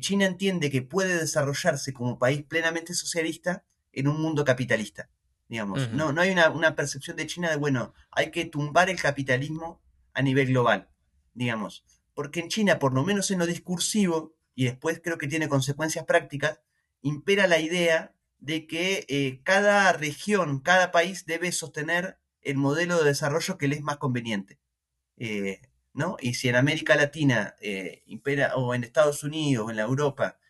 China entiende que puede desarrollarse como país plenamente socialista en un mundo capitalista digamos. no, no hay una, percepción de China de, bueno, hay que tumbar el capitalismo a nivel global, digamos. Porque en China, por lo menos en lo discursivo, y después creo que tiene consecuencias prácticas, impera la idea de que eh, cada región, cada país debe sostener el modelo de desarrollo que le es más conveniente. Eh, ¿no? Y si en América Latina eh, impera, o en Estados Unidos o en la Europa,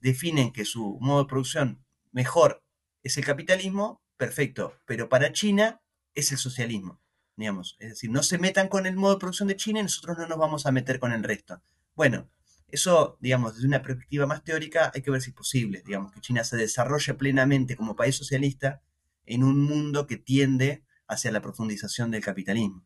definen que su modo de producción mejor es el capitalismo, perfecto, pero para China es el socialismo, digamos. Es decir, no se metan con el modo de producción de China y nosotros no nos vamos a meter con el resto. Bueno, eso, digamos, desde una perspectiva más teórica hay que ver si es posible, digamos, que China se desarrolle plenamente como país socialista en un mundo que tiende hacia la profundización del capitalismo.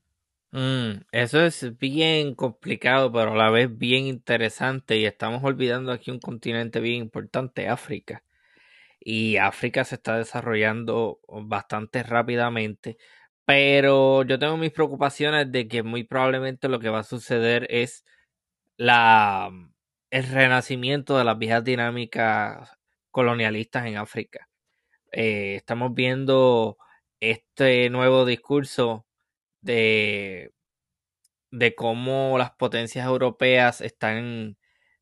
Mm, eso es bien complicado, pero a la vez bien interesante y estamos olvidando aquí un continente bien importante, África y África se está desarrollando bastante rápidamente. Pero yo tengo mis preocupaciones de que muy probablemente lo que va a suceder es la, el renacimiento de las viejas dinámicas colonialistas en África. Eh, estamos viendo este nuevo discurso de, de cómo las potencias europeas están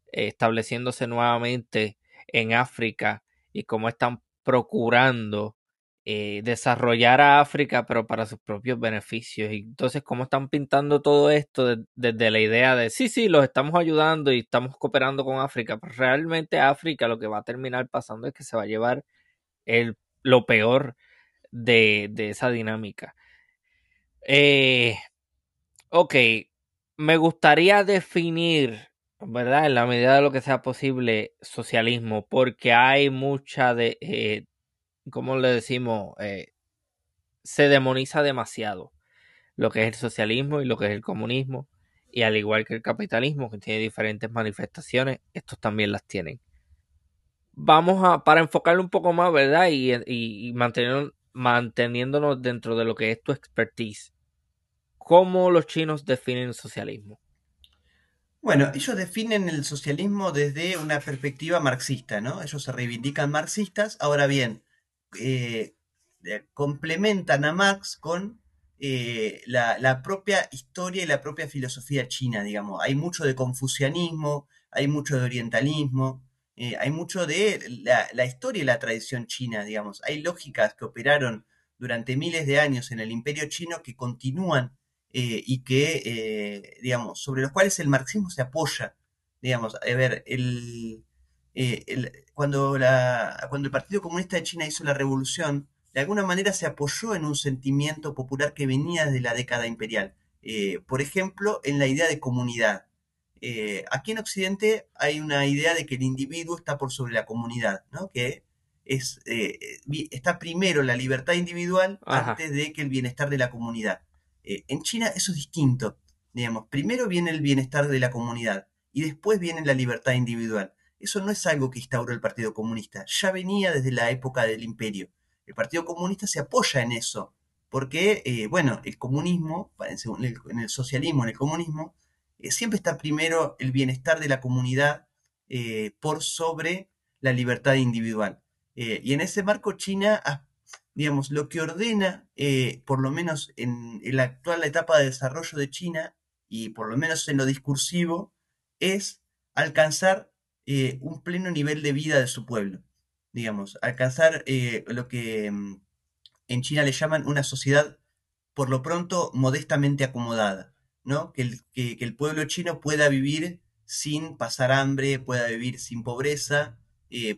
estableciéndose nuevamente en África y cómo están procurando eh, desarrollar a África, pero para sus propios beneficios. Y entonces, cómo están pintando todo esto desde la idea de, sí, sí, los estamos ayudando y estamos cooperando con África, pero realmente África lo que va a terminar pasando es que se va a llevar el, lo peor de, de esa dinámica. Eh, ok, me gustaría definir ¿verdad? En la medida de lo que sea posible, socialismo, porque hay mucha de, eh, ¿cómo le decimos? Eh, se demoniza demasiado lo que es el socialismo y lo que es el comunismo, y al igual que el capitalismo, que tiene diferentes manifestaciones, estos también las tienen. Vamos a, para enfocarlo un poco más, ¿verdad? Y, y, manteniéndonos dentro de lo que es tu expertise. ¿Cómo los chinos definen el socialismo? Bueno, ellos definen el socialismo desde una perspectiva marxista, ¿no? Ellos se reivindican marxistas. Ahora bien, eh, complementan a Marx con eh, la, propia historia y la propia filosofía china, digamos. Hay mucho de confucianismo, hay mucho de orientalismo, eh, hay mucho de la, la, historia y la tradición china, digamos. Hay lógicas que operaron durante miles de años en el imperio chino que continúan y que, digamos, sobre los cuales el marxismo se apoya. Digamos, a ver, el, eh, cuando, la, cuando el Partido Comunista de China hizo la revolución, de alguna manera se apoyó en un sentimiento popular que venía desde la década imperial. por ejemplo, en la idea de comunidad. aquí en Occidente hay una idea de que el individuo está por sobre la comunidad, ¿no? que es, está primero la libertad individual antes de que el bienestar de la comunidad. Eh, en China eso es distinto. Digamos, primero viene el bienestar de la comunidad y después viene la libertad individual. Eso no es algo que instauró el Partido Comunista, ya venía desde la época del imperio. El Partido Comunista se apoya en eso, porque, eh, bueno, el comunismo, en el socialismo, en el comunismo, eh, siempre está primero el bienestar de la comunidad por sobre la libertad individual. y en ese marco China digamos, lo que ordena, eh, por lo menos en, la actual etapa de desarrollo de China, y por lo menos en lo discursivo, es alcanzar eh, un pleno nivel de vida de su pueblo. Digamos, alcanzar eh, lo que mm, en China le llaman una sociedad, por lo pronto, modestamente acomodada, ¿no? Que el, que el pueblo chino pueda vivir sin pasar hambre, pueda vivir sin pobreza,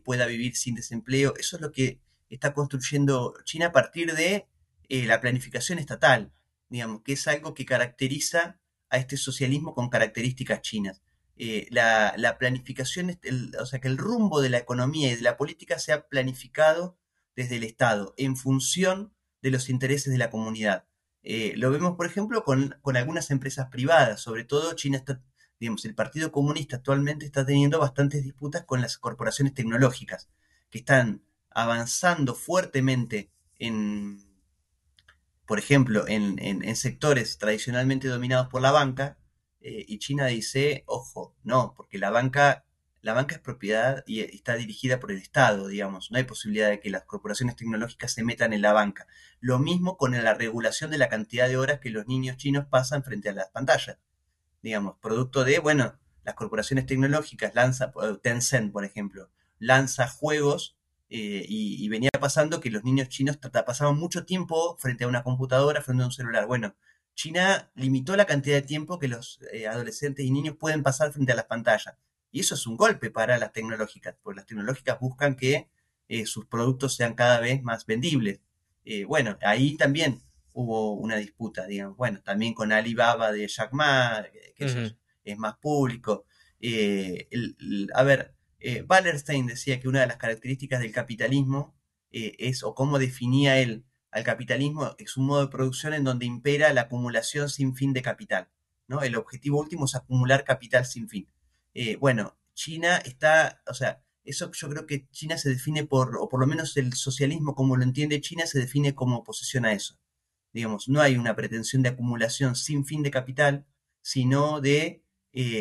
pueda vivir sin desempleo. Eso es lo que está construyendo China a partir de eh, la planificación estatal, digamos, que es algo que caracteriza a este socialismo con características chinas. Eh, la, planificación, o sea, que el rumbo de la economía y de la política sea planificado desde el Estado en función de los intereses de la comunidad. Eh, lo vemos, por ejemplo, con, algunas empresas privadas, sobre todo China está, Digamos, el Partido Comunista actualmente está teniendo bastantes disputas con las corporaciones tecnológicas, que están avanzando fuertemente en, por ejemplo, en, sectores tradicionalmente dominados por la banca, eh, y China dice, ojo, no, porque la banca, la banca es propiedad y está dirigida por el Estado, digamos, no hay posibilidad de que las corporaciones tecnológicas se metan en la banca. Lo mismo con la regulación de la cantidad de horas que los niños chinos pasan frente a las pantallas, digamos, producto de, bueno, las corporaciones tecnológicas lanza, Tencent, por ejemplo, lanza juegos eh, y, venía pasando que los niños chinos pasaban mucho tiempo frente a una computadora, frente a un celular. Bueno, China limitó la cantidad de tiempo que los eh, adolescentes y niños pueden pasar frente a las pantallas. Y eso es un golpe para las tecnológicas, porque las tecnológicas buscan que eh, sus productos sean cada vez más vendibles. bueno, ahí también hubo una disputa, digamos. Bueno, también con Alibaba de Jack Ma, que eso es, más público. a ver, eh, Wallerstein decía que una de las características del capitalismo eh, es, o cómo definía él al capitalismo, es un modo de producción en donde impera la acumulación sin fin de capital. ¿no? El objetivo último es acumular capital sin fin. Eh, bueno, China está, o sea, eso yo creo que China se define por, o por lo menos el socialismo como lo entiende China, se define como oposición a eso. Digamos, no hay una pretensión de acumulación sin fin de capital, sino de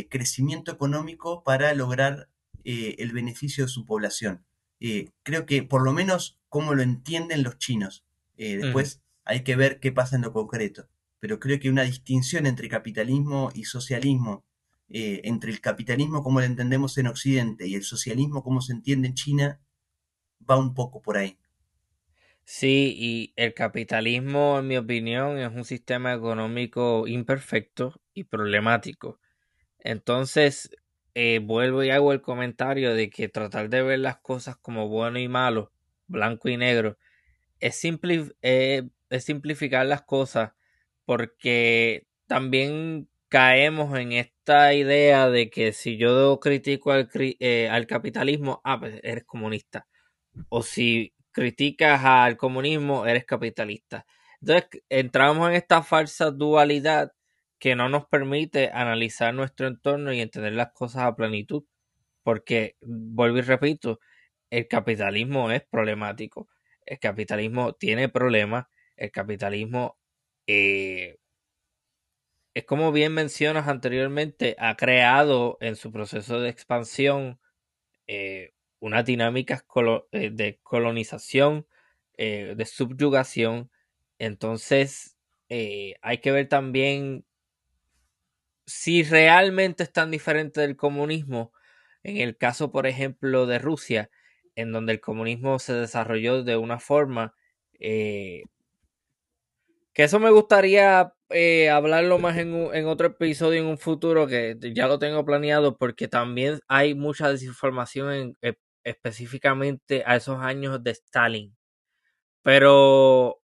crecimiento económico para lograr eh, el beneficio de su población. Eh, creo que por lo menos como lo entienden los chinos. Eh, después hay que ver qué pasa en lo concreto. Pero creo que una distinción entre capitalismo y socialismo, entre el capitalismo como lo entendemos en Occidente y el socialismo como se entiende en China, va un poco por ahí. Sí, y el capitalismo, en mi opinión, es un sistema económico imperfecto y problemático. Entonces, eh, vuelvo y hago el comentario de que tratar de ver las cosas como bueno y malo, blanco y negro, es, eh, es simplificar las cosas porque también caemos en esta idea de que si yo critico al, eh, al capitalismo, ah, pues eres comunista. O si criticas al comunismo, eres capitalista. Entonces entramos en esta falsa dualidad que no nos permite analizar nuestro entorno y entender las cosas a plenitud. Porque, vuelvo y repito, el capitalismo es problemático. El capitalismo tiene problemas. El capitalismo, eh, es como bien mencionas anteriormente, ha creado en su proceso de expansión eh, unas dinámicas eh, de colonización, de subyugación. Entonces, hay que ver también si realmente es tan diferente del comunismo, en el caso, por ejemplo, de Rusia, en donde el comunismo se desarrolló de una forma eh, que eso me gustaría eh, hablarlo más en, en, otro episodio en un futuro que ya lo tengo planeado porque también hay mucha desinformación e, específicamente a esos años de Stalin. Pero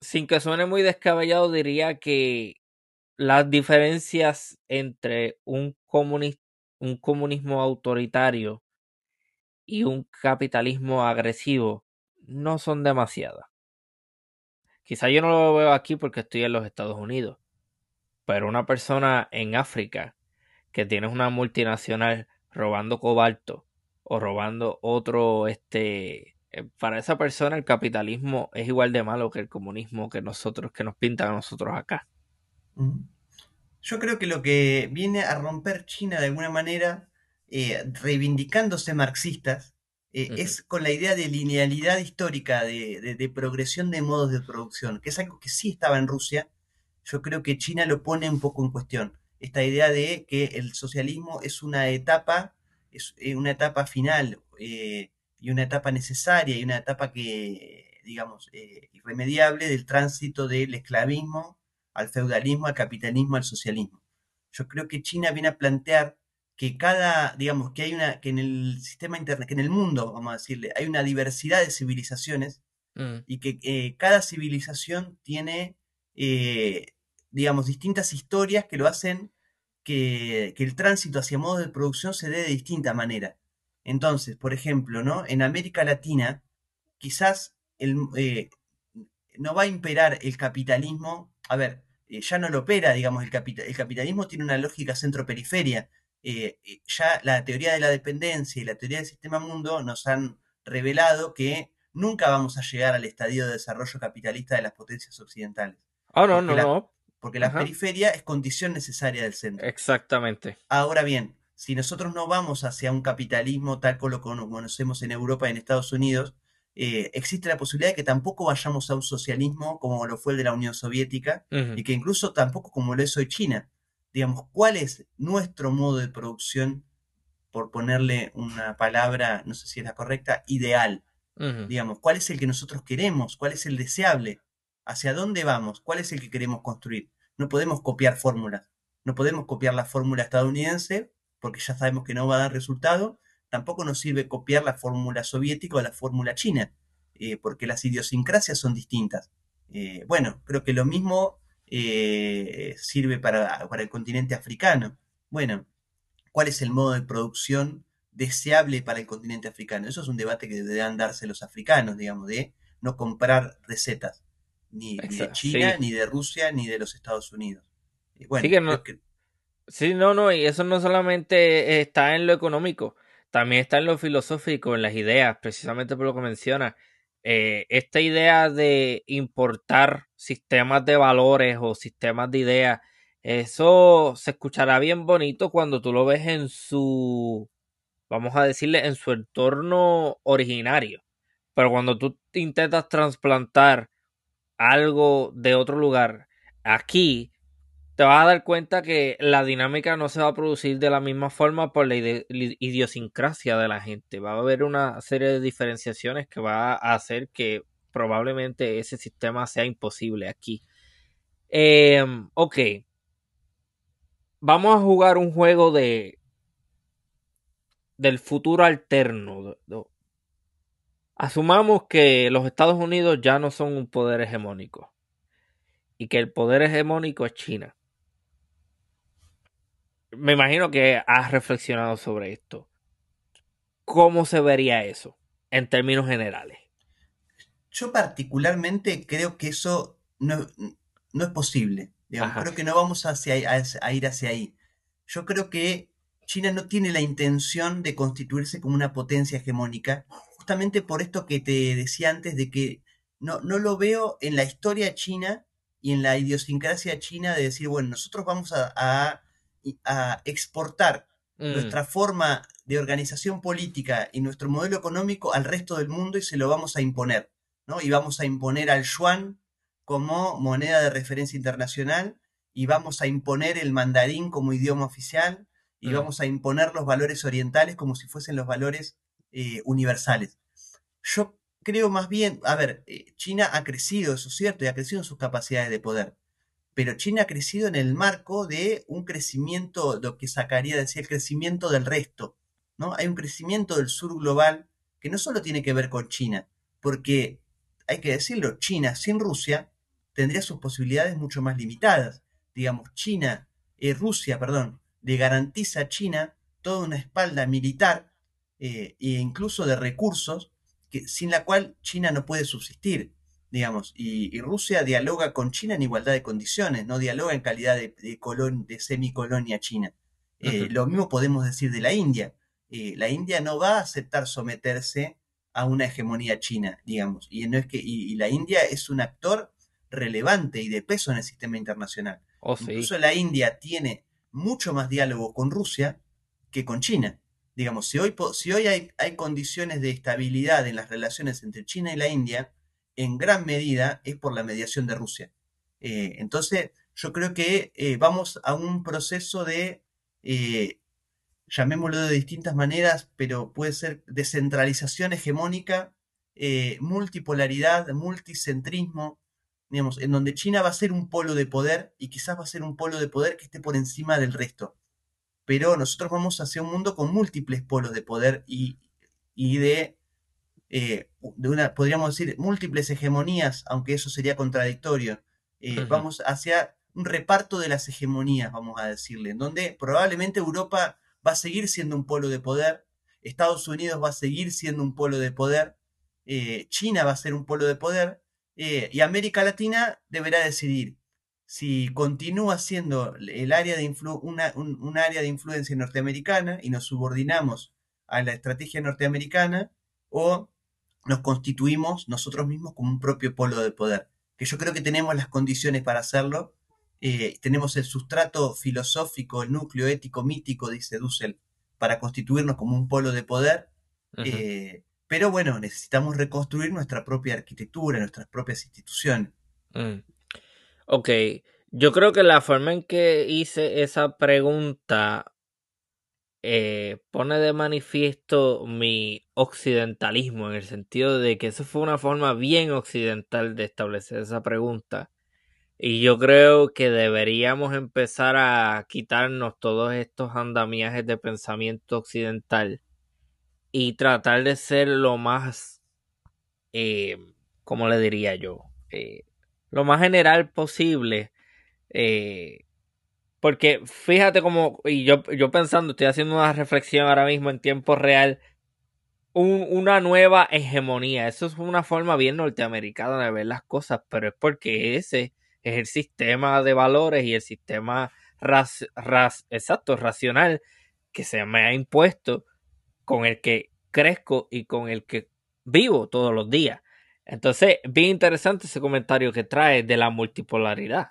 sin que suene muy descabellado diría que las diferencias entre un, un comunismo autoritario y un capitalismo agresivo no son demasiadas. Quizá yo no lo veo aquí porque estoy en los Estados Unidos, pero una persona en África que tiene una multinacional robando cobalto o robando otro, este, eh, para esa persona el capitalismo es igual de malo que el comunismo que nosotros, que nos pintan a nosotros acá. Yo creo que lo que viene a romper China de alguna manera, eh, reivindicándose marxistas, eh, es con la idea de linealidad histórica, de, progresión de modos de producción, que es algo que sí estaba en Rusia. Yo creo que China lo pone un poco en cuestión. Esta idea de que el socialismo es una etapa, es eh, una etapa final y una etapa necesaria y una etapa que, digamos, irremediable del tránsito del esclavismo al feudalismo, al capitalismo, al socialismo. Yo creo que China viene a plantear que cada, digamos, que hay una, que en el sistema internet, que en el mundo, vamos a decirle, hay una diversidad de civilizaciones mm. y que eh, cada civilización tiene, eh, digamos, distintas historias que lo hacen que, el tránsito hacia modos de producción se dé de distinta manera. Entonces, por ejemplo, ¿no? En América Latina, quizás el, eh, no va a imperar el capitalismo a ver, ya no lo opera, digamos, el, el capitalismo tiene una lógica centro-periferia. Ya la teoría de la dependencia y la teoría del sistema mundo nos han revelado que nunca vamos a llegar al estadio de desarrollo capitalista de las potencias occidentales. Oh, no, no, no. Porque la periferia es condición necesaria del centro. Exactamente. Ahora bien, si nosotros no vamos hacia un capitalismo tal como lo conocemos en Europa y en Estados Unidos, eh, existe la posibilidad de que tampoco vayamos a un socialismo como lo fue el de la Unión Soviética y que incluso tampoco como lo es hoy China. Digamos, ¿cuál es nuestro modo de producción, por ponerle una palabra, no sé si es la correcta, ideal? Digamos, ¿cuál es el que nosotros queremos? ¿Cuál es el deseable? ¿Hacia dónde vamos? ¿Cuál es el que queremos construir? No podemos copiar fórmulas. No podemos copiar la fórmula estadounidense porque ya sabemos que no va a dar resultado. Tampoco nos sirve copiar la fórmula soviética o la fórmula china, eh, porque las idiosincrasias son distintas. Eh, bueno, creo que lo mismo eh, sirve para, para el continente africano. Bueno, ¿cuál es el modo de producción deseable para el continente africano? Eso es un debate que deberán darse los africanos, digamos, de no comprar recetas, ni, de China, ni de Rusia, ni de los Estados Unidos. bueno, sí, no, sí, no, no, y eso no solamente está en lo económico, también está en lo filosófico, en las ideas, precisamente por lo que menciona. Eh, esta idea de importar sistemas de valores o sistemas de ideas, eso se escuchará bien bonito cuando tú lo ves en su vamos a decirle, en su entorno originario. Pero cuando tú intentas trasplantar algo de otro lugar aquí, te vas a dar cuenta que la dinámica no se va a producir de la misma forma por la idiosincrasia de la gente. Va a haber una serie de diferenciaciones que va a hacer que probablemente ese sistema sea imposible aquí. Em, ok. Vamos a jugar un juego de del futuro alterno. Asumamos que los Estados Unidos ya no son un poder hegemónico y que el poder hegemónico es China. Me imagino que has reflexionado sobre esto. ¿Cómo se vería eso en términos generales? Yo particularmente creo que eso no, no es posible. Creo que no vamos hacia, a ir hacia ahí. Yo creo que China no tiene la intención de constituirse como una potencia hegemónica, justamente por esto que te decía antes de que no, no lo veo en la historia china y en la idiosincrasia china de decir, bueno, nosotros vamos a, exportar mm. nuestra forma de organización política y nuestro modelo económico al resto del mundo y se lo vamos a imponer, ¿no? Y vamos a imponer al yuan como moneda de referencia internacional y vamos a imponer el mandarín como idioma oficial y mm. vamos a imponer los valores orientales como si fuesen los valores eh, universales. Yo creo más bien, a ver, eh, China ha crecido, eso es cierto, y ha crecido en sus capacidades de poder, pero China ha crecido en el marco de un crecimiento, lo que sacaría decir el crecimiento del resto, ¿no? Hay un crecimiento del sur global que no solo tiene que ver con China, porque hay que decirlo, China sin Rusia tendría sus posibilidades mucho más limitadas. Digamos, China, eh, Rusia, perdón, le garantiza a China toda una espalda militar eh, e incluso de recursos que, sin la cual China no puede subsistir, digamos, y, Rusia dialoga con China en igualdad de condiciones, no dialoga en calidad de, de, de semicolonia china. Eh, lo mismo podemos decir de la India. Eh, la India no va a aceptar someterse a una hegemonía china, digamos, y, no es que, y, la India es un actor relevante y de peso en el sistema internacional. Oh, Incluso la India tiene mucho más diálogo con Rusia que con China. Digamos, si hoy, si hoy hay, hay, condiciones de estabilidad en las relaciones entre China y la India, en gran medida es por la mediación de Rusia. Eh, entonces, yo creo que eh, vamos a un proceso de, eh, llamémoslo de distintas maneras, pero puede ser descentralización hegemónica, multipolaridad, multicentrismo, en donde China va a ser un polo de poder y quizás va a ser un polo de poder que esté por encima del resto. Pero nosotros vamos hacia un mundo con múltiples polos de poder y, de, eh, de una, podríamos decir, múltiples hegemonías, aunque eso sería contradictorio. Eh, vamos hacia un reparto de las hegemonías, vamos a decirle, en donde probablemente Europa va a seguir siendo un polo de poder, Estados Unidos va a seguir siendo un polo de poder, eh, China va a ser un polo de poder, eh, y América Latina deberá decidir si continúa siendo el área de una, un, área de influencia norteamericana y nos subordinamos a la estrategia norteamericana o nos constituimos nosotros mismos como un propio polo de poder. Que yo creo que tenemos las condiciones para hacerlo, eh, tenemos el sustrato filosófico, el núcleo ético mítico, dice Dussel, para constituirnos como un polo de poder, eh, pero bueno, necesitamos reconstruir nuestra propia arquitectura, nuestras propias instituciones. Mm. Ok, yo creo que la forma en que hice esa pregunta eh, pone de manifiesto mi occidentalismo en el sentido de que eso fue una forma bien occidental de establecer esa pregunta. Y yo creo que deberíamos empezar a quitarnos todos estos andamiajes de pensamiento occidental y tratar de ser lo más, eh, ¿cómo le diría yo? Eh, lo más general posible. Eh, porque fíjate como, y yo, yo pensando, estoy haciendo una reflexión ahora mismo en tiempo real, una nueva hegemonía. Eso es una forma bien norteamericana de ver las cosas, pero es porque ese es el sistema de valores y el sistema exacto, racional que se me ha impuesto, con el que crezco y con el que vivo todos los días. Entonces, bien interesante ese comentario que trae de la multipolaridad.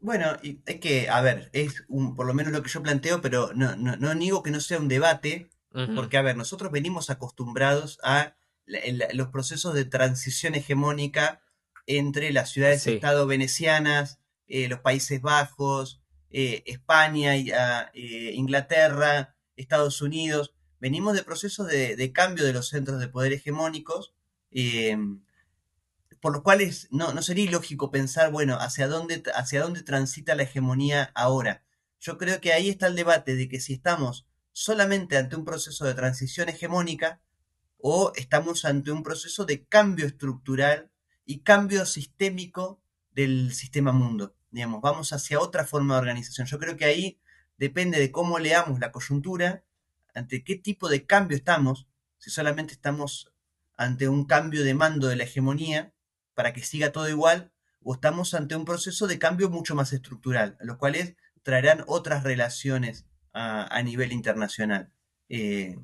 Bueno, y es que, a ver, es un, por lo menos lo que yo planteo, pero no, no, no niego que no sea un debate, porque, a ver, nosotros venimos acostumbrados a los procesos de transición hegemónica entre las ciudades-estado venecianas, eh, los Países Bajos, eh, España, y, ah, eh, Inglaterra, Estados Unidos. Venimos de procesos de, cambio de los centros de poder hegemónicos por los cuales no, no sería ilógico pensar, bueno, hacia dónde, hacia dónde transita la hegemonía ahora. Yo creo que ahí está el debate de que si estamos solamente ante un proceso de transición hegemónica o estamos ante un proceso de cambio estructural y cambio sistémico del sistema mundo. Digamos, vamos hacia otra forma de organización. Yo creo que ahí depende de cómo leamos la coyuntura, ante qué tipo de cambio estamos, si solamente estamos ante un cambio de mando de la hegemonía, para que siga todo igual o estamos ante un proceso de cambio mucho más estructural, los cuales traerán otras relaciones a, nivel internacional. Eh,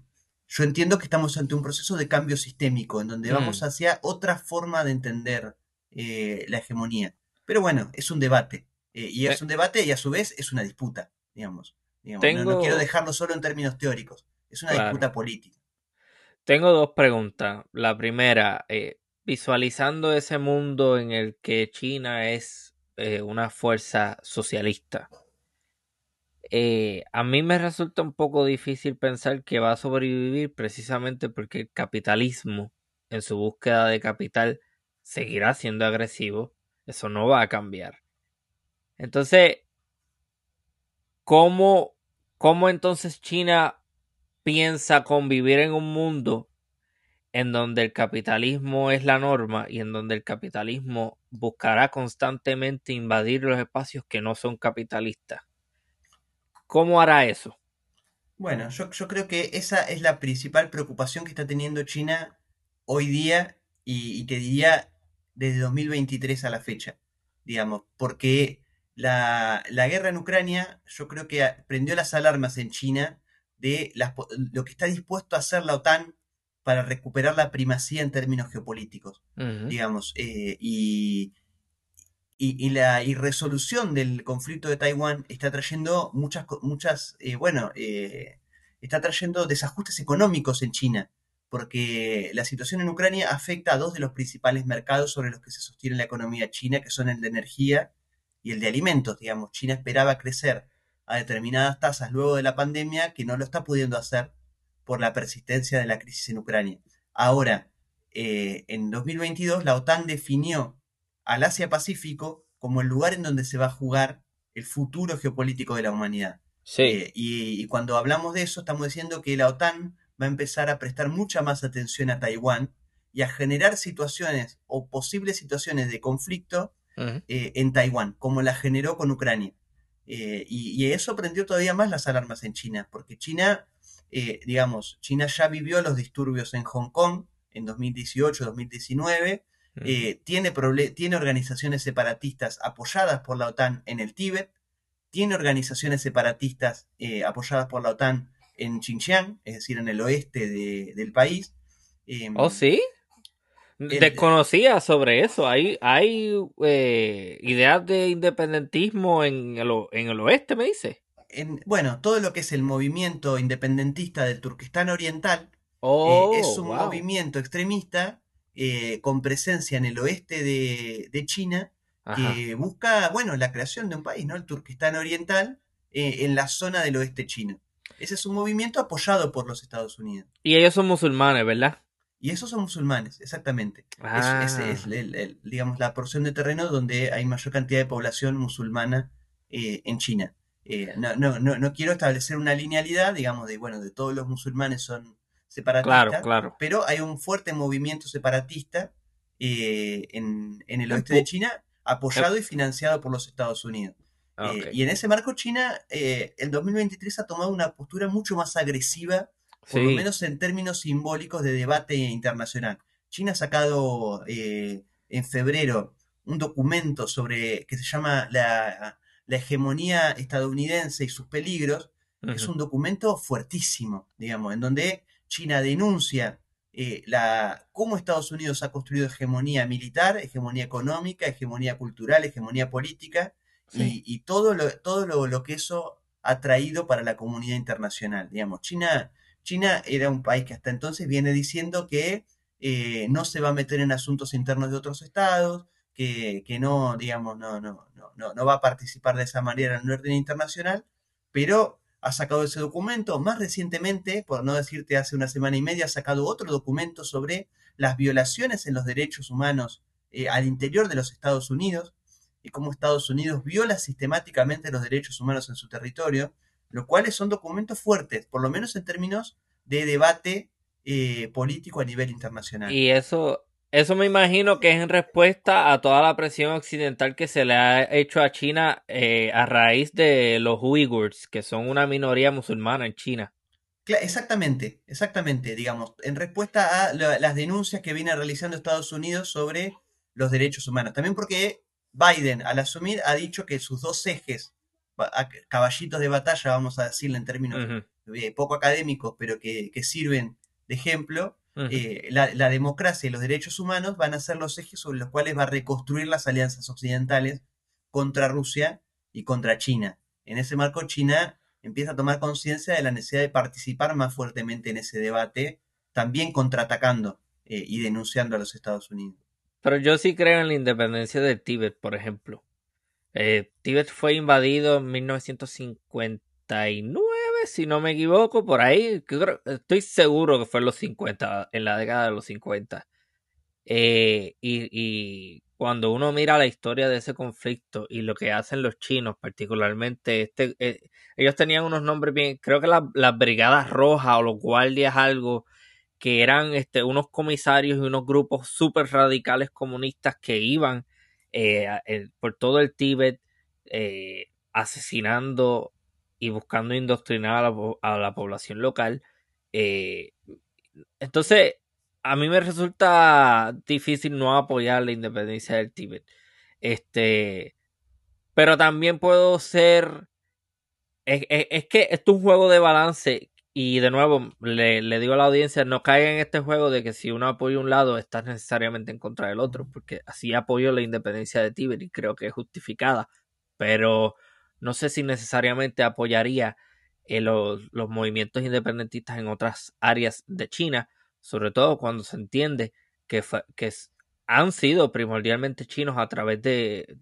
yo entiendo que estamos ante un proceso de cambio sistémico, en donde vamos mm. hacia otra forma de entender eh, la hegemonía. Pero bueno, es un debate. Eh, y es un debate y a su vez es una disputa, digamos. no, quiero dejarlo solo en términos teóricos. Es una disputa política. Tengo dos preguntas. La primera, visualizando ese mundo en el que China es eh, una fuerza socialista. Eh, a mí me resulta un poco difícil pensar que va a sobrevivir precisamente porque el capitalismo en su búsqueda de capital seguirá siendo agresivo. Eso no va a cambiar. Entonces, ¿cómo, cómo entonces China piensa convivir en un mundo en donde el capitalismo es la norma y en donde el capitalismo buscará constantemente invadir los espacios que no son capitalistas. ¿Cómo hará eso? Bueno, yo, creo que esa es la principal preocupación que está teniendo China hoy día y, te diría desde 2023 a la fecha, digamos, porque la, guerra en Ucrania yo creo que prendió las alarmas en China de lo que está dispuesto a hacer la OTAN para recuperar la primacía en términos geopolíticos, digamos, eh, y, y, la irresolución del conflicto de Taiwán está trayendo muchas, muchas eh, bueno, eh, está trayendo desajustes económicos en China, porque la situación en Ucrania afecta a dos de los principales mercados sobre los que se sostiene la economía china, que son el de energía y el de alimentos, digamos. China esperaba crecer a determinadas tasas luego de la pandemia, que no lo está pudiendo hacer por la persistencia de la crisis en Ucrania. Ahora, eh, en 2022 la OTAN definió al Asia-Pacífico como el lugar en donde se va a jugar el futuro geopolítico de la humanidad. Sí. Eh, y, cuando hablamos de eso, estamos diciendo que la OTAN va a empezar a prestar mucha más atención a Taiwán y a generar situaciones o posibles situaciones de conflicto eh, en Taiwán, como la generó con Ucrania. y, y, eso prendió todavía más las alarmas en China, porque China eh, digamos, China ya vivió los disturbios en Hong Kong en 2018-2019 eh, tiene, tiene organizaciones separatistas apoyadas por la OTAN en el Tíbet, tiene organizaciones separatistas eh, apoyadas por la OTAN en Xinjiang, es decir, en el oeste del país. Em, ¿Oh, sí? Desconocía sobre eso. Hay, hay eh, ideas de independentismo en el, en el oeste, me dice. Bueno, todo lo que es el movimiento independentista del Turquestán Oriental oh, es un movimiento extremista eh, con presencia en el oeste de, China que busca, bueno, la creación de un país, ¿no? El Turquestán Oriental eh, en la zona del oeste chino. Ese es un movimiento apoyado por los Estados Unidos. Y ellos son musulmanes, ¿verdad? Y esos son musulmanes, exactamente. Es, es, ah. digamos, la porción de terreno donde hay mayor cantidad de población musulmana eh, en China. No, no, no, no, quiero establecer una linealidad, digamos, de, bueno, de todos los musulmanes son separatista, claro, pero hay un fuerte movimiento separatista eh, en, el oeste de China, apoyado y financiado por los Estados Unidos. Ah, eh, y en ese marco China, eh, el 2023 ha tomado una postura mucho más agresiva, por lo menos en términos simbólicos de debate internacional. China ha sacado en febrero un documento sobre que se llama la, hegemonía estadounidense y sus peligros, es un documento fuertísimo, digamos, en donde China denuncia eh, la, cómo Estados Unidos ha construido hegemonía militar, hegemonía económica, hegemonía cultural, hegemonía política y, todo, lo, todo lo, que eso ha traído para la comunidad internacional. Digamos, China, China era un país que hasta entonces viene diciendo que eh, no se va a meter en asuntos internos de otros estados, que, no, digamos, no, no, no, no va a participar de esa manera en el orden internacional, pero ha sacado ese documento. Más recientemente, por no decirte hace una semana y media, ha sacado otro documento sobre las violaciones en los derechos humanos eh, al interior de los Estados Unidos y cómo Estados Unidos viola sistemáticamente los derechos humanos en su territorio, lo cuales son documentos fuertes, por lo menos en términos de debate eh, político a nivel internacional. Y eso eso me imagino que es en respuesta a toda la presión occidental que se le ha hecho a China eh, a raíz de los Uyghurs, que son una minoría musulmana en China. Exactamente, exactamente, digamos, en respuesta a las denuncias que viene realizando Estados Unidos sobre los derechos humanos. También porque Biden, al asumir, ha dicho que sus dos ejes, caballitos de batalla, vamos a decirle en términos eh, poco académicos, pero que, que sirven de ejemplo, eh, la, democracia y los derechos humanos van a ser los ejes sobre los cuales va a reconstruir las alianzas occidentales contra Rusia y contra China. En ese marco, China empieza a tomar conciencia de la necesidad de participar más fuertemente en ese debate, también contraatacando eh, y denunciando a los Estados Unidos. Pero yo sí creo en la independencia de Tíbet, por ejemplo. Eh, Tíbet fue invadido en 1959 si no me equivoco, por ahí. Estoy seguro que fue en los 50, en la década de los 50. Eh, y, cuando uno mira la historia de ese conflicto y lo que hacen los chinos, particularmente, este, eh, ellos tenían unos nombres bien, creo que las brigadas rojas o los guardias algo, que eran este, unos comisarios y unos grupos súper radicales comunistas que iban eh, por todo el Tíbet asesinando y buscando indoctrinar a la, población local. Eh, entonces, a mí me resulta difícil no apoyar la independencia del Tíbet. Este, pero también puedo ser... Es, que esto es un juego de balance y de nuevo le, le, digo a la audiencia, no caiga en este juego de que si uno apoya un lado, estás necesariamente en contra del otro, porque así apoyo la independencia de Tíbet y creo que es justificada. Pero no sé si necesariamente apoyaría eh, los, movimientos independentistas en otras áreas de China, sobre todo cuando se entiende que, que han sido primordialmente chinos a través de,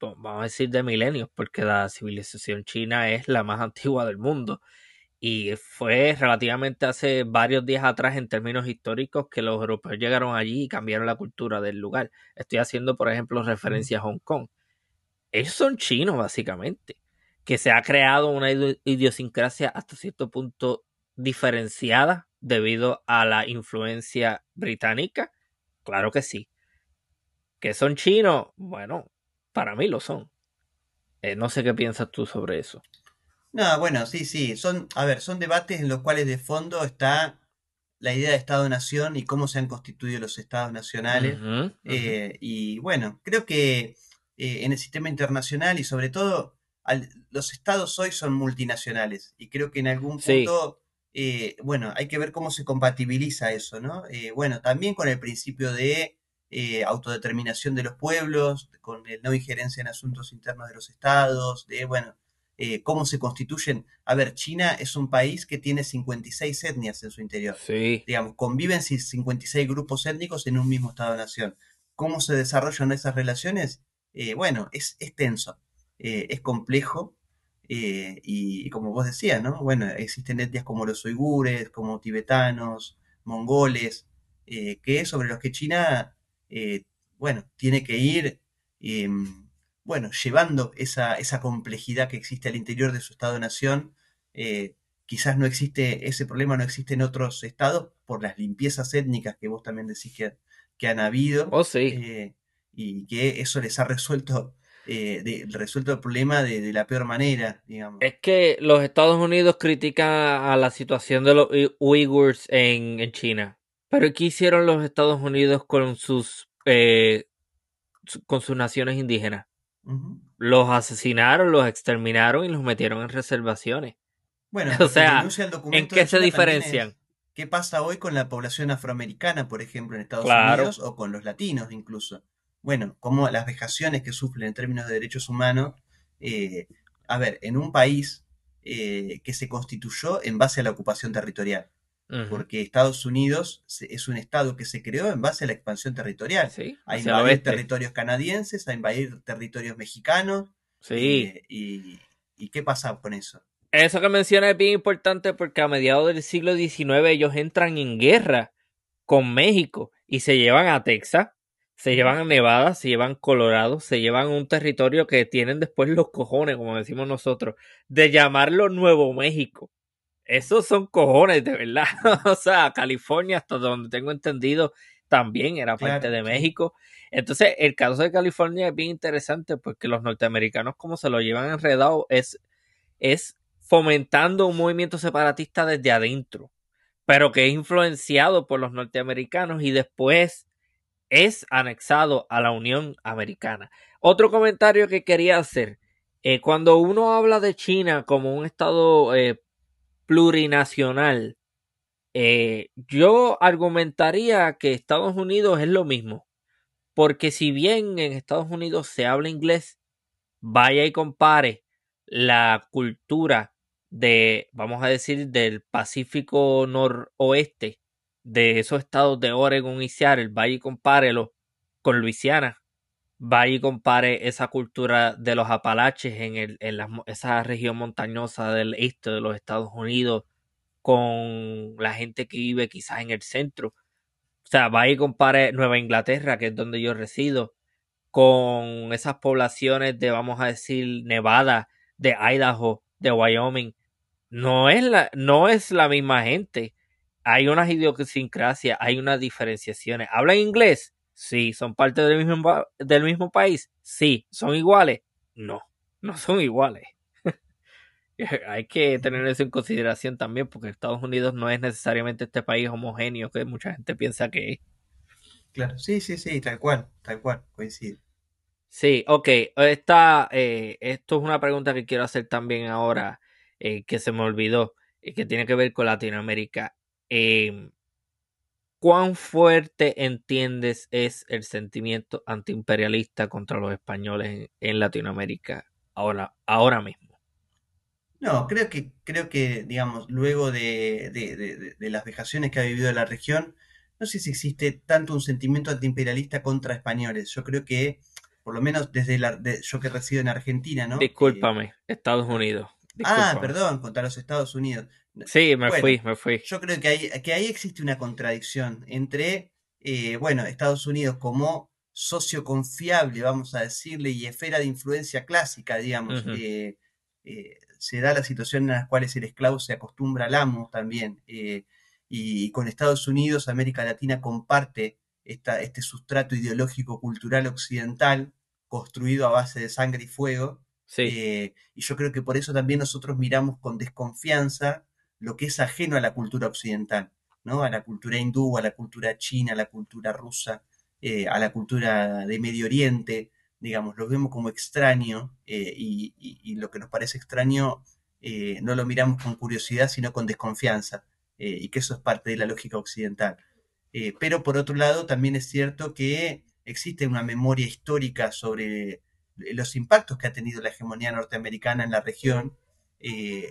vamos a decir, de milenios, porque la civilización china es la más <laughs> antigua del mundo. Y fue relativamente hace varios días atrás en términos históricos que los europeos llegaron allí y cambiaron la cultura del lugar. Estoy haciendo, por ejemplo, referencia a Hong Kong. Ellos son chinos, básicamente que se ha creado una idiosincrasia hasta cierto punto diferenciada debido a la influencia británica? Claro que sí. ¿Que son chinos? Bueno, para mí lo son. Eh, no sé qué piensas tú sobre eso. No, bueno, sí, sí. Son, a ver, son debates en los cuales de fondo está la idea de Estado-Nación y cómo se han constituido los Estados nacionales. Eh, y bueno, creo que eh, en el sistema internacional y sobre todo los Estados hoy son multinacionales y creo que en algún punto, eh, bueno, hay que ver cómo se compatibiliza eso, ¿no? bueno, también con el principio de autodeterminación de los pueblos, con el no injerencia en asuntos internos de los estados, de, bueno, eh, cómo se constituyen. A ver, China es un país que tiene 56 etnias en su interior. Sí. Digamos, conviven 56 grupos étnicos en un mismo Estado-nación. ¿Cómo se desarrollan esas relaciones? Eh, bueno, es, tenso, eh, es complejo. y, como vos decías, ¿no? Bueno, existen etnias como los uigures, como tibetanos, mongoles, que sobre los que China, bueno, tiene que ir em, bueno, llevando esa, esa complejidad que existe al interior de su Estado-nación, eh, quizás no existe, ese problema no existe en otros estados por las limpiezas étnicas que vos también decís que, que han habido. Oh, sí. Eh, y que eso les ha resuelto, eh, resuelto el problema de, la peor manera, digamos. Es que los Estados Unidos critican a la situación de los uigurs en, en China. Pero ¿qué hicieron los Estados Unidos con sus, con sus naciones indígenas? Los asesinaron, los exterminaron y los metieron en reservaciones. Bueno, <laughs> o sea, ¿en qué se diferencian? ¿Qué pasa hoy con la población afroamericana, por ejemplo, en Estados Unidos o con los latinos incluso? Bueno, como las vejaciones que sufren en términos de derechos humanos, eh, a ver, en un país eh, que se constituyó en base a la ocupación territorial porque Estados Unidos es un estado que se creó en base a la expansión territorial. Sí, a invadir territorios canadienses, a invadir territorios mexicanos. Sí. Eh, y, qué pasa con eso? Eso que menciona es bien importante porque a mediados del siglo XIX ellos entran en guerra con México y se llevan a Texas, se llevan a Nevada, se llevan Colorado, se llevan un territorio que tienen después los cojones, como decimos nosotros, de llamarlo Nuevo México. Esos son cojones, de verdad. <laughs> o sea, California, hasta donde tengo entendido, también era parte de México. Entonces, el caso de California es bien interesante porque los norteamericanos, como se lo llevan enredado, es, es fomentando un movimiento separatista desde adentro, pero que es influenciado por los norteamericanos y después es anexado a la Unión Americana. Otro comentario que quería hacer, eh, cuando uno habla de China como un estado eh, plurinacional, eh, yo argumentaría que Estados Unidos es lo mismo. Porque si bien en Estados Unidos se habla inglés, vaya y compare la cultura de, vamos a decir, del Pacífico noroeste, de esos estados de Oregon y Seattle, vaya y compárelo con Luisiana, vaya y compare esa cultura de los Apalaches en, el, en esa región montañosa del este de los Estados Unidos con la gente que vive quizás en el centro. O sea, vaya y compare Nueva Inglaterra, que es donde yo resido, con esas poblaciones de, vamos a decir, Nevada, de Idaho, de Wyoming. No es la, no es la misma gente. Hay unas idiosincrasias, hay unas diferenciaciones. ¿Hablan inglés? Sí. ¿Son parte del mismo, del mismo país? Sí. ¿Son iguales? No, no son iguales. <laughs> Hay que tener eso en consideración también porque Estados Unidos no es necesariamente este país homogéneo que mucha gente piensa que es. Claro, sí, sí, sí, tal cual, tal cual, coincide. Sí, ok. Esta, eh, esto es una pregunta que quiero hacer también ahora, eh, que se me olvidó, y que tiene que ver con Latinoamérica. Eh, ¿Cuán fuerte entiendes es el sentimiento antiimperialista contra los españoles en, Latinoamérica ahora, ahora mismo? No, creo que, creo que digamos, luego de, de, las vejaciones que ha vivido la región, no sé si existe tanto un sentimiento antiimperialista contra españoles. Yo creo que, por lo menos desde la, yo que resido en Argentina, ¿no? Discúlpame, Estados Unidos. Ah, perdón, contra los Estados Unidos. Sí, me fui, me fui. Yo creo que, hay, que ahí existe una contradicción entre, eh, bueno, Estados Unidos como socio confiable, vamos a decirle, y esfera de influencia clásica, digamos. Eh, se da la situación en la cual el esclavo se acostumbra al amo también. Eh, y con Estados Unidos, América Latina comparte esta, este sustrato ideológico cultural occidental construido a base de sangre y fuego. y yo creo que por eso también nosotros miramos con desconfianza lo que es ajeno a la cultura occidental. ¿no? A la cultura hindú, a la cultura china, a la cultura rusa, eh, a la cultura de Medio Oriente, digamos, lo vemos como extraño eh, y, lo que nos parece extraño eh, no lo miramos con curiosidad, sino con desconfianza, y que eso es parte de la lógica occidental. pero por otro lado, también es cierto que existe una memoria histórica sobre los impactos que ha tenido la hegemonía norteamericana en la región,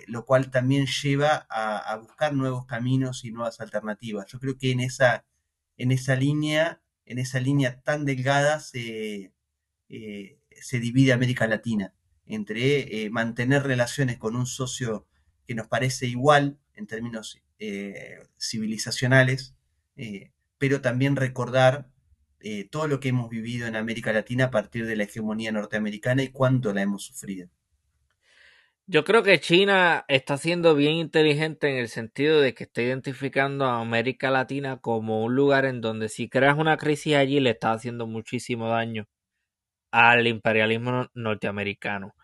lo cual también lleva a, buscar nuevos caminos y nuevas alternativas. Yo creo que en esa, en esa línea en esa línea tan delgada se, eh, se divide América Latina entre eh, mantener relaciones con un socio que nos parece igual en términos eh, civilizacionales, pero también recordar todo lo que hemos vivido en América Latina a partir de la hegemonía norteamericana y cuánto la hemos sufrido. Yo creo que China está siendo bien inteligente en el sentido de que está identificando a América Latina como un lugar en donde si creas una crisis allí le está haciendo muchísimo daño al imperialismo norteamericano.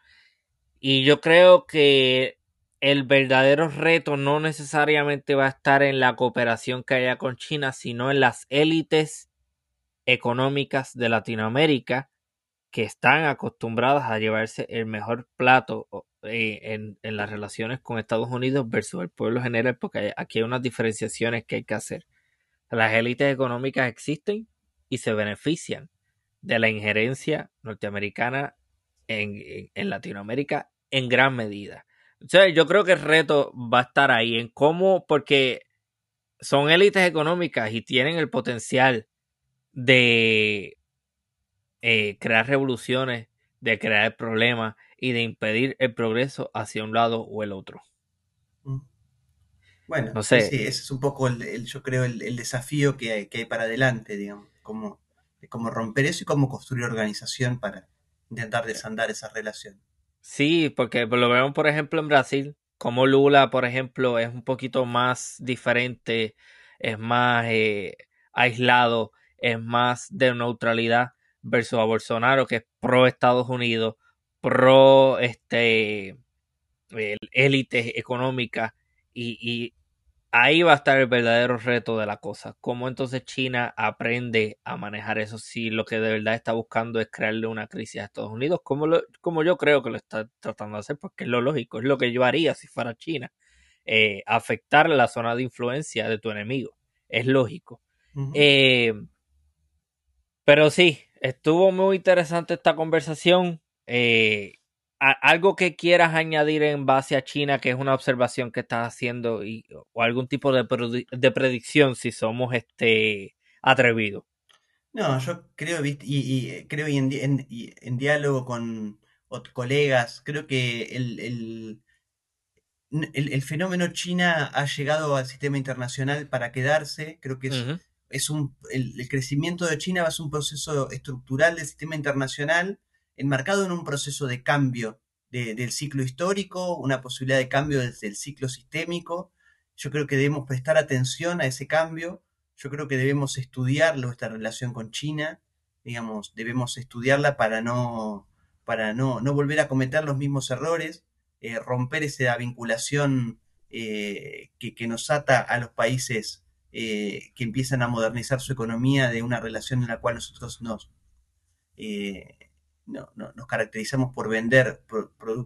Y yo creo que el verdadero reto no necesariamente va a estar en la cooperación que haya con China, sino en las élites económicas de Latinoamérica que están acostumbradas a llevarse el mejor plato eh, en, las relaciones con Estados Unidos versus el pueblo general, porque aquí hay unas diferenciaciones que hay que hacer. Las élites económicas existen y se benefician de la injerencia norteamericana en, en, Latinoamérica en gran medida. Yo creo que el reto va a estar ahí en cómo, porque son élites económicas y tienen el potencial de eh, crear revoluciones, de crear problemas y de impedir el progreso hacia un lado o el otro. Mm. Bueno, no sé. Sí, ese es un poco, el, yo creo, el, desafío que hay, que hay, para adelante, digamos, cómo, cómo romper eso y cómo construir organización para intentar desandar esa relación. Sí, porque lo vemos, por ejemplo, en Brasil, como Lula, por ejemplo, es un poquito más diferente, es más eh, aislado, es más de neutralidad versus a Bolsonaro, que es pro Estados Unidos, pro este élite económica y, ahí va a estar el verdadero reto de la cosa. Cómo entonces China aprende a manejar eso si lo que de verdad está buscando es crearle una crisis a Estados Unidos, como, como yo creo que lo está tratando de hacer, porque es lo lógico, es lo que yo haría si fuera China. Eh, afectar la zona de influencia de tu enemigo. Es lógico. eh, pero sí, estuvo muy interesante esta conversación. Eh, algo que quieras añadir en base a China, que es una observación que estás haciendo, y, o algún tipo de, predicción si somos este atrevidos. No, yo creo, y, eh, creo y en, diálogo con colegas, creo que el, el, fenómeno China ha llegado al sistema internacional para quedarse. Creo que es, es un, el, crecimiento de China va a ser un proceso estructural del sistema internacional, enmarcado en un proceso de cambio del ciclo histórico, una posibilidad de cambio desde el ciclo sistémico. Yo creo que debemos prestar atención a ese cambio. Yo creo que debemos estudiar nuestra relación con China, digamos, debemos estudiarla para no, para no, no volver a cometer los mismos errores, eh, romper esa vinculación eh, que, nos ata a los países eh, que empiezan a modernizar su economía de una relación en la cual nosotros nos, no, nos caracterizamos por vender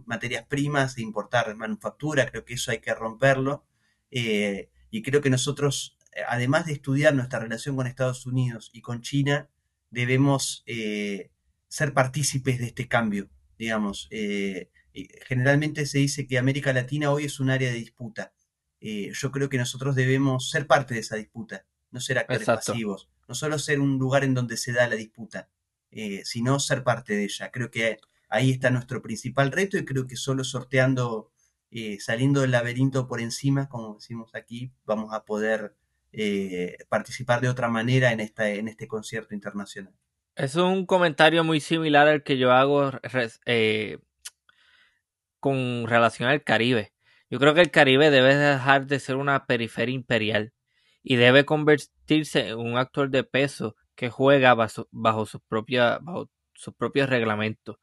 materias primas e importar manufactura, creo que eso hay que romperlo. Eh, y creo que nosotros, además de estudiar nuestra relación con Estados Unidos y con China, debemos ser partícipes de este cambio, digamos. generalmente se dice que América Latina hoy es un área de disputa. Eh, yo creo que nosotros debemos ser parte de esa disputa, no ser actores pasivos, no solo ser un lugar en donde se da la disputa, eh, sino ser parte de ella. Creo que ahí está nuestro principal reto y creo que solo sorteando, eh, saliendo del laberinto por encima, como decimos aquí, vamos a poder participar de otra manera en, esta, en este concierto internacional. Es un comentario muy similar al que yo hago con relación al Caribe. Yo creo que el Caribe debe dejar de ser una periferia imperial y debe convertirse en un actor de peso que juega bajo, bajo sus propios reglamentos.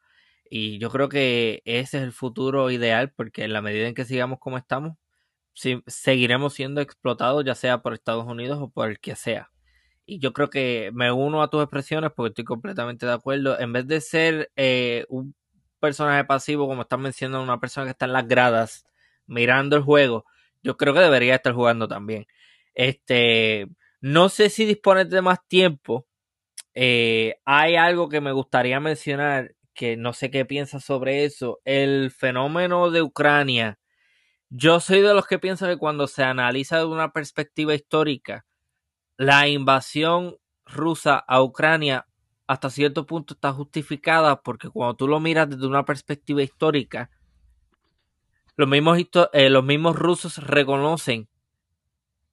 Y yo creo que ese es el futuro ideal porque en la medida en que sigamos como estamos, seguiremos siendo explotados ya sea por Estados Unidos o por el que sea. Y yo creo que me uno a tus expresiones porque estoy completamente de acuerdo. En vez de ser eh, un personaje pasivo, como estás mencionando, una persona que está en las gradas mirando el juego, yo creo que debería estar jugando también. Este, no sé si dispones de más tiempo. Eh, hay algo que me gustaría mencionar que no sé qué piensas sobre eso. El fenómeno de Ucrania. Yo soy de los que piensan que cuando se analiza de una perspectiva histórica, la invasión rusa a Ucrania hasta cierto punto está justificada porque cuando tú lo miras desde una perspectiva histórica, los mismos, eh, los mismos rusos reconocen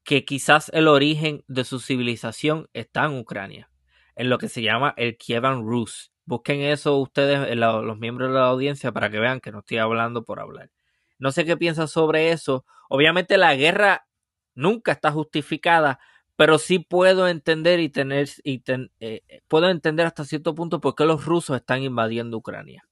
que quizás el origen de su civilización está en Ucrania, en lo que se llama el Kievan Rus. Busquen eso ustedes, eh, los miembros de la audiencia, para que vean que no estoy hablando por hablar. No sé qué piensan sobre eso. Obviamente la guerra nunca está justificada, pero sí puedo entender y tener y eh, puedo entender hasta cierto punto por qué los rusos están invadiendo Ucrania.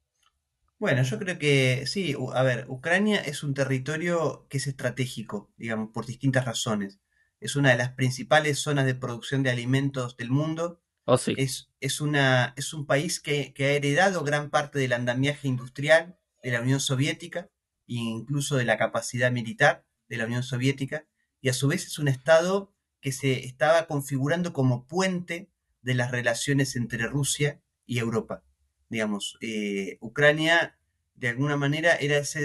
Bueno, yo creo que sí, a ver, Ucrania es un territorio que es estratégico, digamos, por distintas razones. Es una de las principales zonas de producción de alimentos del mundo. Oh, sí. es, es, una, es un país que, que, ha heredado gran parte del andamiaje industrial de la Unión Soviética e incluso de la capacidad militar de la Unión Soviética, y a su vez es un Estado que se estaba configurando como puente de las relaciones entre Rusia y Europa digamos, eh, Ucrania de alguna manera era esa,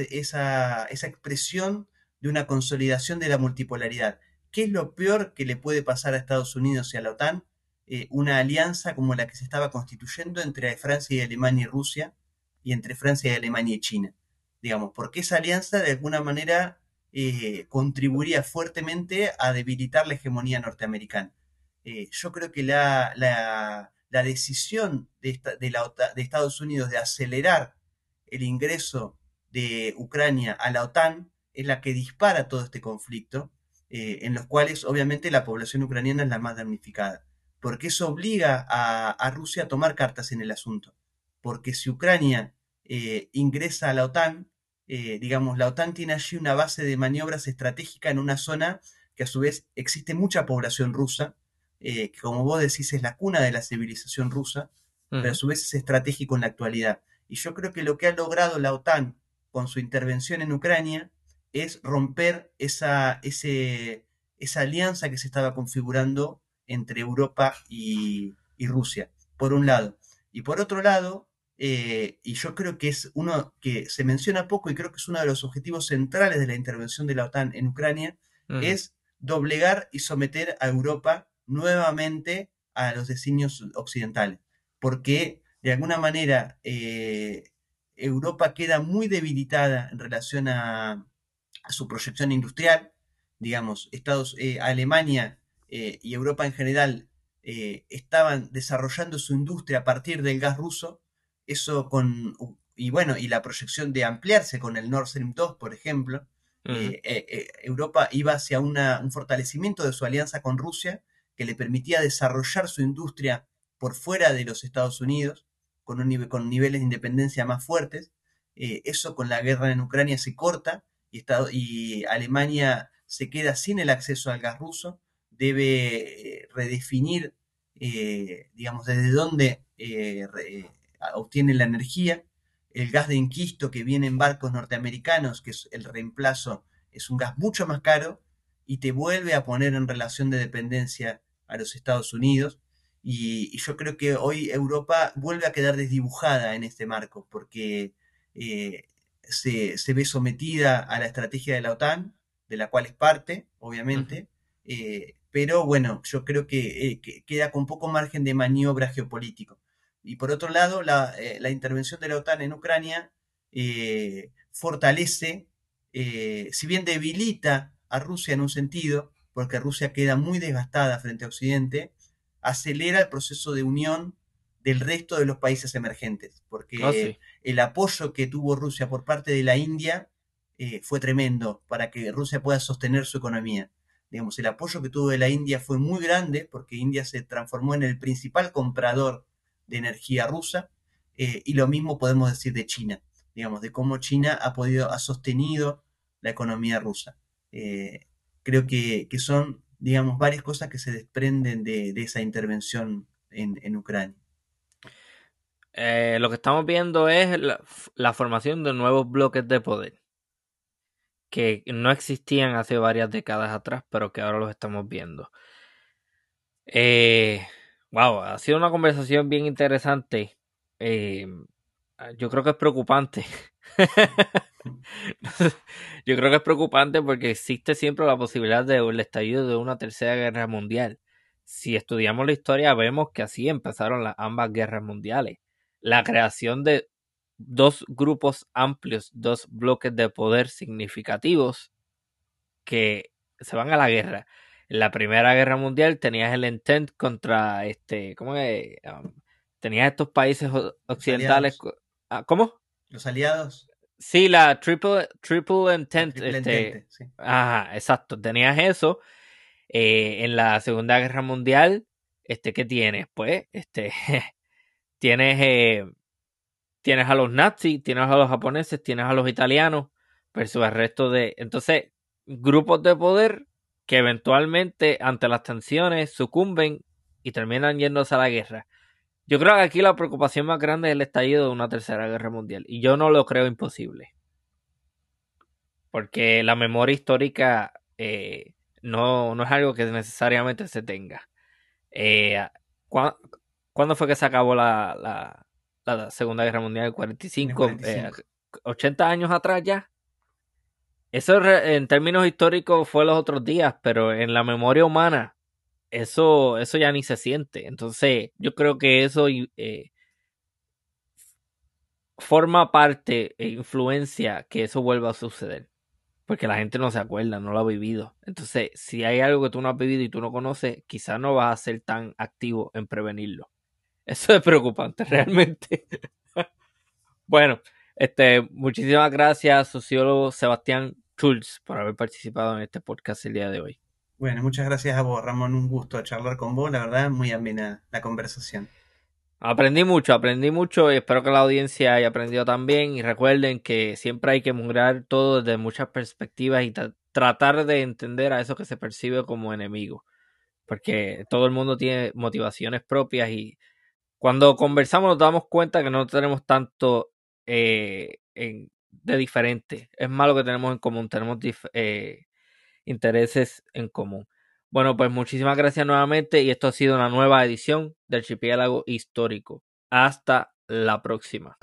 esa expresión de una consolidación de la multipolaridad. ¿Qué es lo peor que le puede pasar a Estados Unidos y a la OTAN? Eh, una alianza como la que se estaba constituyendo entre Francia y Alemania y Rusia y entre Francia y Alemania y China. Digamos, porque esa alianza de alguna manera eh, contribuiría fuertemente a debilitar la hegemonía norteamericana. yo creo que la, la, la decisión de, de, Estados Unidos de acelerar el ingreso de Ucrania a la OTAN es la que dispara todo este conflicto, eh, en los cuales obviamente la población ucraniana es la más damnificada, porque eso obliga a, Rusia a tomar cartas en el asunto, porque si Ucrania eh, ingresa a la OTAN, eh, digamos, la OTAN tiene allí una base de maniobras estratégica en una zona que a su vez existe mucha población rusa, eh, que como vos decís es la cuna de la civilización rusa, pero a su vez es estratégico en la actualidad. Y yo creo que lo que ha logrado la OTAN con su intervención en Ucrania es romper esa, ese, esa alianza que se estaba configurando entre Europa y, Rusia, por un lado. Y por otro lado, eh, y yo creo que es uno que se menciona poco y creo que es uno de los objetivos centrales de la intervención de la OTAN en Ucrania, es doblegar y someter a Europa nuevamente a los designios occidentales, porque de alguna manera eh, Europa queda muy debilitada en relación a, su proyección industrial, digamos, Estados, eh, Alemania eh, y Europa en general estaban desarrollando su industria a partir del gas ruso, eso con, y bueno, y la proyección de ampliarse con el Nord Stream 2, por ejemplo, Europa iba hacia un fortalecimiento de su alianza con Rusia, que le permitía desarrollar su industria por fuera de los Estados Unidos, con, un, con niveles de independencia más fuertes. Eh, eso con la guerra en Ucrania se corta y, y Alemania se queda sin el acceso al gas ruso, debe eh, redefinir, eh, digamos, desde dónde obtiene la energía. El gas de inquisto que viene en barcos norteamericanos, que es el reemplazo, es un gas mucho más caro y te vuelve a poner en relación de dependencia a los Estados Unidos. Y, yo creo que hoy Europa vuelve a quedar desdibujada en este marco, porque eh, se, ve sometida a la estrategia de la OTAN, de la cual es parte, obviamente, eh, pero bueno, yo creo eh, que, queda con poco margen de maniobra geopolítico. Y por otro lado, la, la intervención de la OTAN en Ucrania fortalece, si bien debilita a Rusia en un sentido, porque Rusia queda muy desgastada frente a Occidente, acelera el proceso de unión del resto de los países emergentes, porque ah, el apoyo que tuvo Rusia por parte de la India eh, fue tremendo para que Rusia pueda sostener su economía. Digamos, el apoyo que tuvo de la India fue muy grande porque India se transformó en el principal comprador de energía rusa eh, y lo mismo podemos decir de China, digamos, de cómo China ha podido, ha sostenido la economía rusa. Eh, creo que, son, digamos, varias cosas que se desprenden de, esa intervención en, Ucrania. Eh, lo que estamos viendo es la, formación de nuevos bloques de poder que no existían hace varias décadas atrás, pero que ahora los estamos viendo. Eh, wow, ha sido una conversación bien interesante. Eh, yo creo que es preocupante. <laughs> <laughs> yo creo que es preocupante porque existe siempre la posibilidad del estallido de una tercera guerra mundial. Si estudiamos la historia, vemos que así empezaron las ambas guerras mundiales. La creación de dos grupos amplios, dos bloques de poder significativos que se van a la guerra. En la Primera Guerra Mundial tenías el intent contra este, ¿cómo es? Um, tenías estos países occidentales. Ah, ¿Cómo? Los aliados. Sí, la triple, triple intent. este, Ajá, exacto. Tenías eso. Eh, en la Segunda Guerra Mundial, este, ¿qué tienes? Pues, este, <laughs> tienes eh, tienes a los nazis, tienes a los japoneses, tienes a los italianos, versus el resto de... Entonces, grupos de poder que eventualmente ante las tensiones sucumben y terminan yéndose a la guerra. Yo creo que aquí la preocupación más grande es el estallido de una tercera guerra mundial y yo no lo creo imposible. Porque la memoria histórica eh, no, no, es algo que necesariamente se tenga. Eh, ¿Cuándo fue que se acabó la, la Segunda Guerra Mundial, 45, 80 eh, años atrás ya. Eso en términos históricos fue los otros días, pero en la memoria humana eso, eso ya ni se siente. Entonces yo creo que eso eh, forma parte e influencia que eso vuelva a suceder. Porque la gente no se acuerda, no lo ha vivido. Entonces, si hay algo que tú no has vivido y tú no conoces, quizás no vas a ser tan activo en prevenirlo. <laughs> Eso es preocupante, realmente. <laughs> bueno, este, muchísimas gracias, sociólogo Sebastián Schulz, por haber participado en este podcast el día de hoy. Bueno, muchas gracias a vos, Ramón. Un gusto charlar con vos. La verdad, muy amena la conversación. Aprendí mucho, aprendí mucho y espero que la audiencia haya aprendido también. Y recuerden que siempre hay que mirar todo desde muchas perspectivas y tratar de entender a eso que se percibe como enemigo. Porque todo el mundo tiene motivaciones propias y cuando conversamos nos damos cuenta que no tenemos tanto eh, de diferente. Es malo que tenemos en común, tenemos eh, intereses en común. Bueno, pues muchísimas gracias nuevamente y esto ha sido una nueva edición del Archipiélago Histórico. Hasta la próxima.